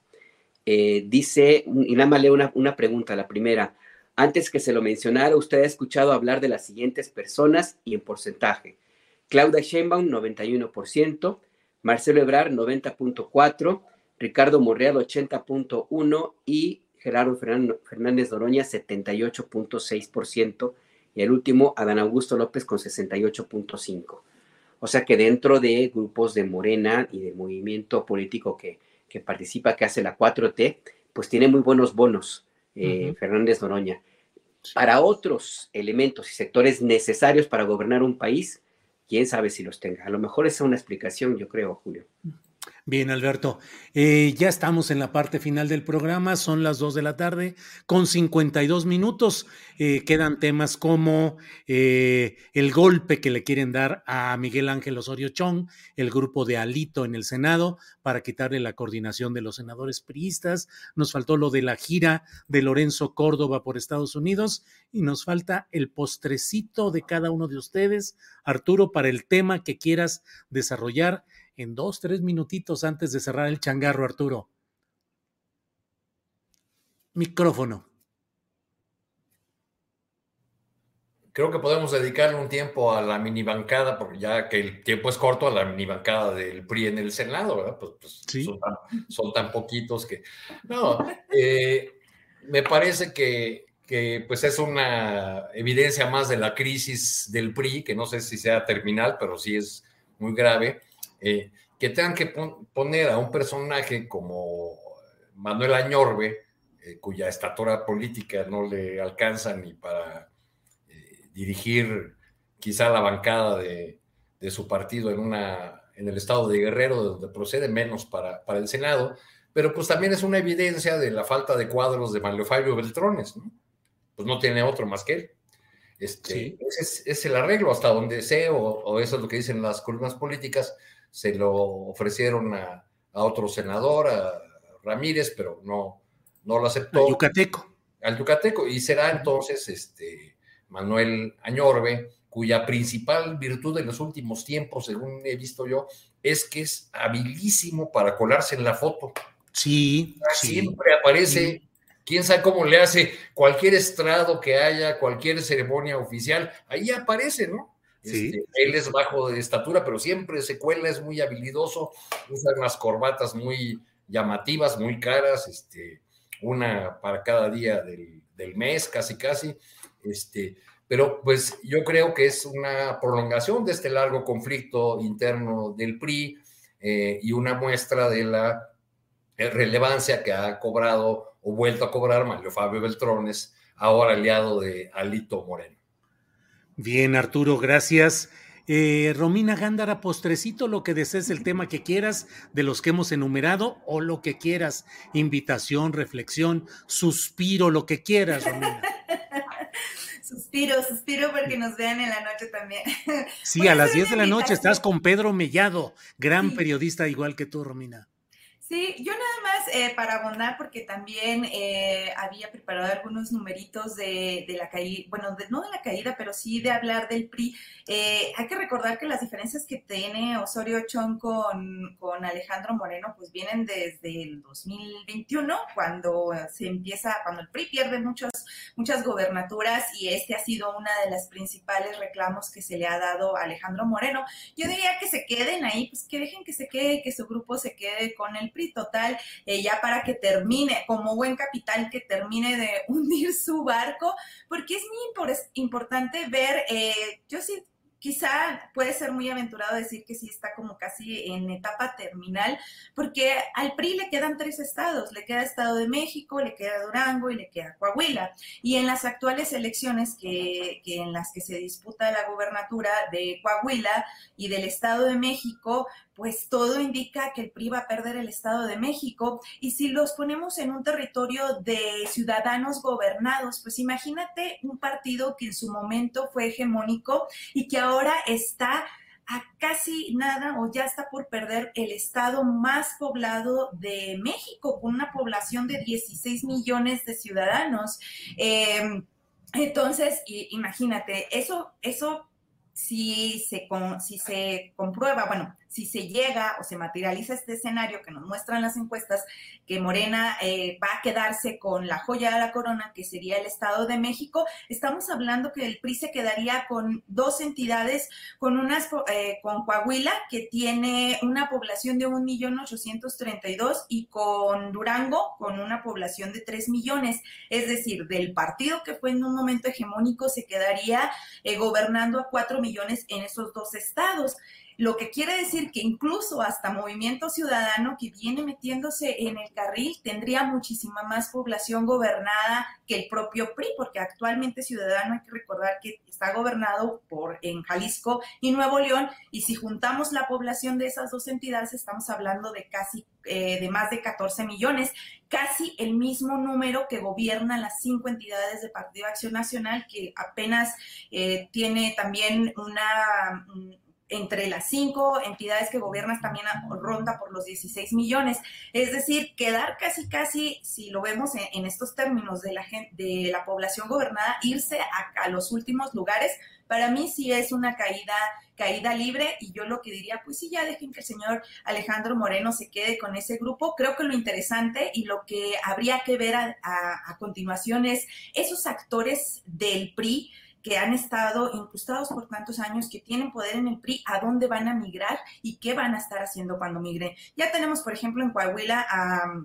eh, dice, y nada más leo una, una pregunta, la primera. Antes que se lo mencionara, usted ha escuchado hablar de las siguientes personas y en porcentaje. Claudia Sheinbaum, 91%, Marcelo Ebrard, 90.4%, Ricardo Morreal 80.1 y Gerardo Fernández Doroña 78.6% y el último Adán Augusto López con 68.5. O sea que dentro de grupos de Morena y del movimiento político que, que participa, que hace la 4T, pues tiene muy buenos bonos eh, Fernández Doroña. Para otros elementos y sectores necesarios para gobernar un país, quién sabe si los tenga. A lo mejor esa es una explicación, yo creo, Julio. Bien, Alberto. Eh, ya estamos en la parte final del programa, son las 2 de la tarde con 52 minutos. Eh, quedan temas como eh, el golpe que le quieren dar a Miguel Ángel Osorio Chong, el grupo de Alito en el Senado, para quitarle la coordinación de los senadores priistas. Nos faltó lo de la gira de Lorenzo Córdoba por Estados Unidos y nos falta el postrecito de cada uno de ustedes, Arturo, para el tema que quieras desarrollar en dos, tres minutitos antes de cerrar el changarro, Arturo. Micrófono. creo que podemos dedicarle un tiempo a la mini bancada, porque ya que el tiempo es corto, a la mini bancada del PRI en el Senado, ¿verdad? Pues, pues son, tan, poquitos que... No, eh, me parece que, que, pues es una evidencia más de la crisis del PRI, que no sé si sea terminal, pero sí es muy grave, eh, que tengan que poner a un personaje como Manuel Añorbe, eh, cuya estatura política no le alcanza ni para eh, dirigir quizá la bancada de, su partido en, una, en el estado de Guerrero, de donde procede, menos para, para el Senado, pero pues también es una evidencia de la falta de cuadros de Manuel Fabio Beltrones, ¿no? Pues no tiene otro más que él. Este, ese es, el arreglo hasta donde sé, o, eso es lo que dicen las columnas políticas, se lo ofrecieron a, a otro senador, a Ramírez, pero no, no lo aceptó. Al Yucateco. Al Yucateco. Y será entonces este Manuel Añorbe, cuya principal virtud en los últimos tiempos, según he visto yo, es que es habilísimo para colarse en la foto. Sí. Siempre aparece, quién sabe cómo le hace, cualquier estrado que haya, cualquier ceremonia oficial, ahí aparece, ¿no? Este, él es bajo de estatura, pero siempre se cuela, es muy habilidoso, usa unas corbatas muy llamativas, muy caras, este, una para cada día del, mes, casi casi. Este, pero pues yo creo que es una prolongación de este largo conflicto interno del PRI eh, y una muestra de la relevancia que ha cobrado o vuelto a cobrar Mario Fabio Beltrones, ahora aliado de Alito Moreno. Bien, Arturo, gracias. Eh, Romina Gándara, postrecito, lo que desees, el tema que quieras de los que hemos enumerado o lo que quieras, invitación, reflexión, suspiro, lo que quieras, Romina. *laughs* suspiro, suspiro porque nos vean en la noche también. Sí, a las 10 de la noche estás con Pedro Mellado, gran periodista igual que tú, Romina. Sí, yo nada más eh, para abondar, porque también eh, había preparado algunos numeritos de, la caída, bueno, no de la caída, pero sí de hablar del PRI. Eh, hay que recordar que las diferencias que tiene Osorio Chong con, con Alejandro Moreno, pues vienen desde el 2021, cuando se empieza, cuando el PRI pierde muchos, muchas gobernaturas y este ha sido una de las principales reclamos que se le ha dado a Alejandro Moreno. Yo diría que se queden ahí, pues que dejen que se quede, que su grupo se quede con el PRI total, eh, ya para que termine, como buen capital, que termine de *laughs* hundir su barco, porque es muy importante ver, eh, yo sí quizá puede ser muy aventurado decir que sí está como casi en etapa terminal, porque al PRI le quedan tres estados, le queda Estado de México, le queda Durango y le queda Coahuila. Y en las actuales elecciones que, que en las que se disputa la gubernatura de Coahuila y del Estado de México, pues todo indica que el PRI va a perder el Estado de México. Y si los ponemos en un territorio de ciudadanos gobernados, pues imagínate un partido que en su momento fue hegemónico y que ahora está a casi nada o ya está por perder el estado más poblado de México, con una población de 16 millones de ciudadanos. Em, entonces, imagínate, eso, eso si se, si se comprueba, bueno, si se llega o se materializa este escenario que nos muestran las encuestas, que Morena eh, va a quedarse con la joya de la corona, que sería el Estado de México, estamos hablando que el PRI se quedaría con dos entidades, con unas, eh, con Coahuila, que tiene una población de 1.832.000 y con Durango, con una población de 3 millones. Es decir, del partido que fue en un momento hegemónico, se quedaría eh, gobernando a 4 millones en esos dos estados lo que quiere decir que incluso hasta Movimiento Ciudadano que viene metiéndose en el carril tendría muchísima más población gobernada que el propio PRI, porque actualmente Ciudadano hay que recordar que está gobernado por en Jalisco y Nuevo León, y si juntamos la población de esas dos entidades estamos hablando de casi eh, de más de 14 millones, casi el mismo número que gobiernan las cinco entidades de Partido Acción Nacional, que apenas eh, tiene también una entre las cinco entidades que gobiernas también ronda por los 16 millones. Es decir, quedar casi, casi, si lo vemos en, estos términos de la, de la población gobernada, irse a, los últimos lugares, para mí sí es una caída, caída libre y yo lo que diría, pues sí, ya dejen que el señor Alejandro Moreno se quede con ese grupo. Creo que lo interesante y lo que habría que ver a, a continuación es esos actores del PRI que han estado incrustados por tantos años, que tienen poder en el PRI, a dónde van a migrar y qué van a estar haciendo cuando migren. Ya tenemos, por ejemplo, en Coahuila a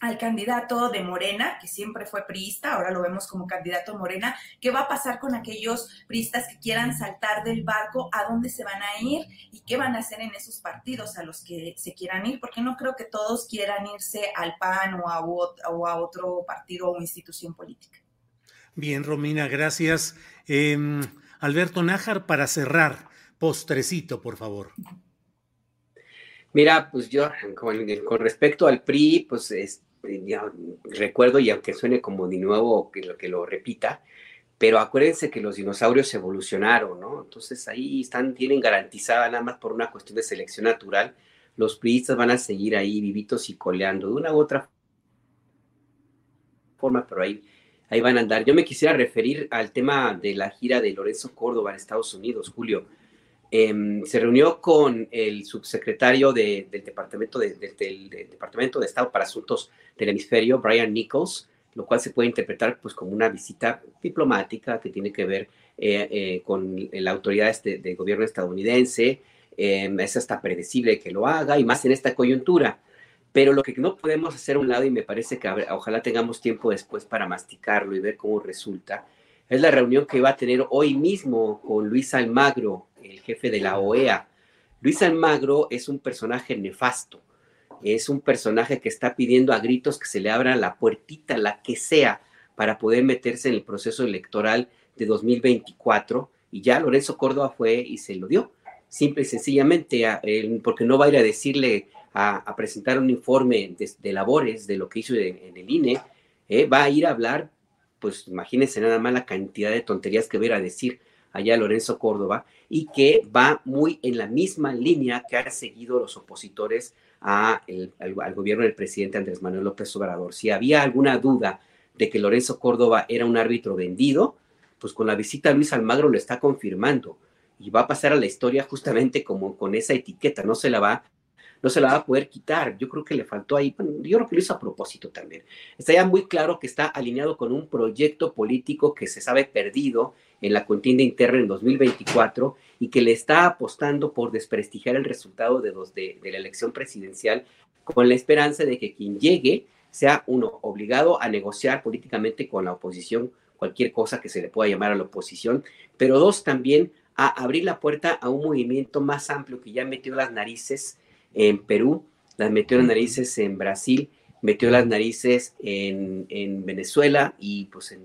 al candidato de Morena, que siempre fue priista, ahora lo vemos como candidato Morena, ¿qué va a pasar con aquellos priistas que quieran saltar del barco? ¿A dónde se van a ir? ¿Y qué van a hacer en esos partidos a los que se quieran ir? Porque no creo que todos quieran irse al PAN o a, o a otro partido o institución política. Bien, Romina, gracias. Em, Alberto Nájar, para cerrar, postrecito, por favor. Mira, pues yo, con, respecto al PRI, pues es, ya, recuerdo, y aunque suene como de nuevo que lo, que lo repita, pero acuérdense que los dinosaurios evolucionaron, ¿no? Entonces ahí están, tienen garantizada nada más por una cuestión de selección natural, los priistas van a seguir ahí vivitos y coleando de una u otra forma, pero ahí, ahí van a andar. Yo me quisiera referir al tema de la gira de Lorenzo Córdoba en Estados Unidos, Julio. Em, se reunió con el subsecretario del, Departamento de, Departamento de Estado para Asuntos del Hemisferio, Brian Nichols, lo cual se puede interpretar pues, como una visita diplomática que tiene que ver eh, eh, con la autoridad este, del gobierno estadounidense. Em, es hasta predecible que lo haga y más en esta coyuntura. Pero lo que no podemos hacer a un lado, y me parece que ojalá tengamos tiempo después para masticarlo y ver cómo resulta, es la reunión que va a tener hoy mismo con Luis Almagro, el jefe de la OEA. Luis Almagro es un personaje nefasto, es un personaje que está pidiendo a gritos que se le abra la puertita, la que sea, para poder meterse en el proceso electoral de 2024. Y ya Lorenzo Córdoba fue y se lo dio, simple y sencillamente, porque no va a ir a decirle, a, presentar un informe de, labores de lo que hizo en, el INE, eh, va a ir a hablar, pues imagínense nada más la cantidad de tonterías que va a ir a decir allá Lorenzo Córdoba, y que va muy en la misma línea que han seguido los opositores al, gobierno del presidente Andrés Manuel López Obrador. Si había alguna duda de que Lorenzo Córdoba era un árbitro vendido, pues con la visita a Luis Almagro lo está confirmando y va a pasar a la historia justamente como con esa etiqueta, no se la va no se la va a poder quitar. Yo creo que le faltó ahí, yo creo que lo hizo a propósito también. Está ya muy claro que está alineado con un proyecto político que se sabe perdido en la contienda interna en 2024 y que le está apostando por desprestigiar el resultado de, de, la elección presidencial con la esperanza de que quien llegue sea uno obligado a negociar políticamente con la oposición cualquier cosa que se le pueda llamar a la oposición, pero dos también a abrir la puerta a un movimiento más amplio que ya metió las narices en Perú, las metió las narices en Brasil, metió las narices en, Venezuela y pues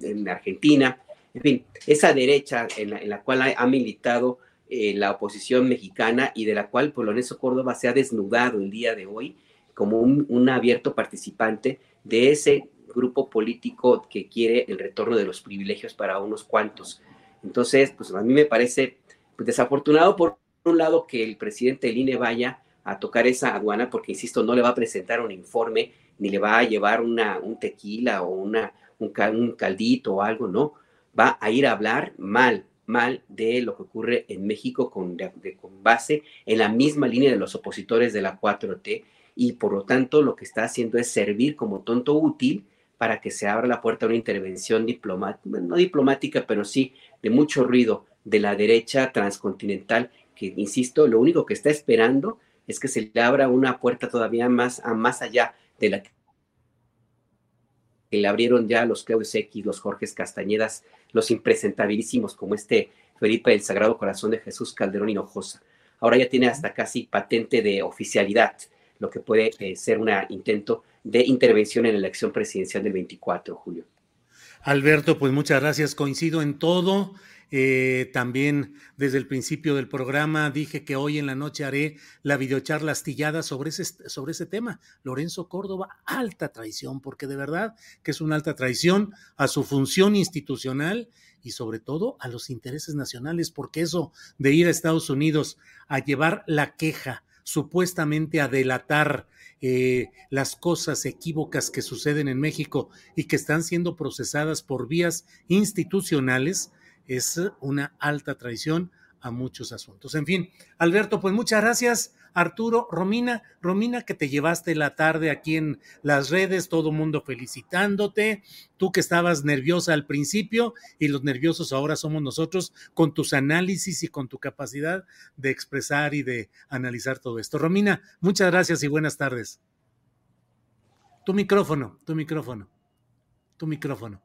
en, Argentina. En fin, esa derecha en la, cual ha, militado eh, la oposición mexicana y de la cual Poloneso Córdoba se ha desnudado el día de hoy como un, abierto participante de ese grupo político que quiere el retorno de los privilegios para unos cuantos. Entonces, pues a mí me parece pues, desafortunado por un lado que el presidente del INE vaya a tocar esa aduana, porque insisto, no le va a presentar un informe, ni le va a llevar una, un tequila o una, un, caldito o algo, no. Va a ir a hablar mal, mal de lo que ocurre en México con, con base en la misma línea de los opositores de la 4T y por lo tanto lo que está haciendo es servir como tonto útil para que se abra la puerta a una intervención diplomática, no diplomática, pero sí de mucho ruido de la derecha transcontinental que, insisto, lo único que está esperando es que se le abra una puerta todavía más, a más allá de la que le abrieron ya los Claudios X, los Jorge Castañedas, los impresentabilísimos como este Felipe del Sagrado Corazón de Jesús Calderón Hinojosa. Ahora ya tiene hasta casi patente de oficialidad, lo que puede eh, ser un intento de intervención en la elección presidencial del 24 de julio. Alberto, pues muchas gracias. Coincido en todo. Eh, también desde el principio del programa dije que hoy en la noche haré la videocharla astillada sobre ese, sobre ese tema. Lorenzo Córdoba, alta traición, porque de verdad que es una alta traición a su función institucional y sobre todo a los intereses nacionales, porque eso de ir a Estados Unidos a llevar la queja, supuestamente a delatar eh, las cosas equívocas que suceden en México y que están siendo procesadas por vías institucionales, es una alta traición a muchos asuntos. En fin, Alberto, pues muchas gracias. Arturo, Romina, Romina, que te llevaste la tarde aquí en las redes, todo mundo felicitándote, tú que estabas nerviosa al principio y los nerviosos ahora somos nosotros con tus análisis y con tu capacidad de expresar y de analizar todo esto. Romina, muchas gracias y buenas tardes. Tu micrófono, tu micrófono, tu micrófono.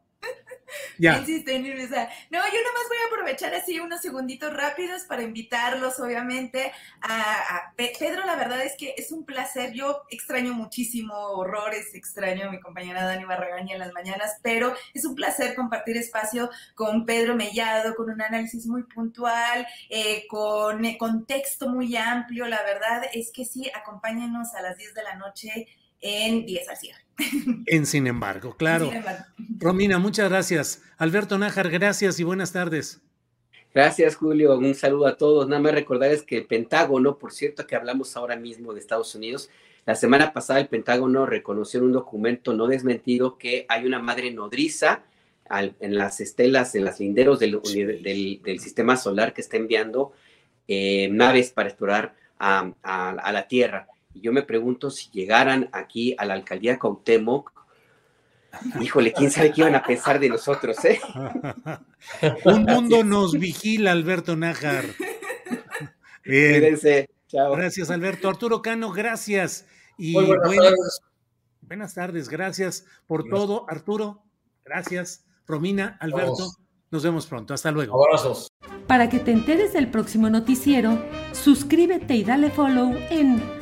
No, yo nomás voy a aprovechar así unos segunditos rápidos para invitarlos, obviamente, a, Pedro. La verdad es que es un placer. Yo extraño muchísimo horrores, extraño a mi compañera Dani Barragaña en las mañanas, pero es un placer compartir espacio con Pedro Mellado, con un análisis muy puntual, eh, con contexto muy amplio. La verdad es que sí, acompáñenos a las 10 de la noche en 10 al cierre. En sin embargo, claro. Romina, muchas gracias. Alberto Nájar, gracias y buenas tardes. Gracias, Julio. Un saludo a todos. Nada más recordarles que el Pentágono, por cierto, que hablamos ahora mismo de Estados Unidos, la semana pasada el Pentágono reconoció en un documento no desmentido que hay una madre nodriza en las estelas, en los linderos del, sistema solar que está enviando eh, naves para explorar a la Tierra. Y yo me pregunto si llegaran aquí a la alcaldía Cuauhtémoc, híjole, quién sabe qué iban a pensar de nosotros, ¿eh? *laughs* Un mundo nos vigila, Alberto Nájar. *laughs* Bien. Chao. Gracias, Alberto. Arturo Cano, gracias. Y buenas, tardes. buenas tardes, gracias por todo, Arturo. Gracias. Romina, Alberto, nos vemos pronto. Hasta luego. Abrazos. Para que te enteres del próximo noticiero, suscríbete y dale follow en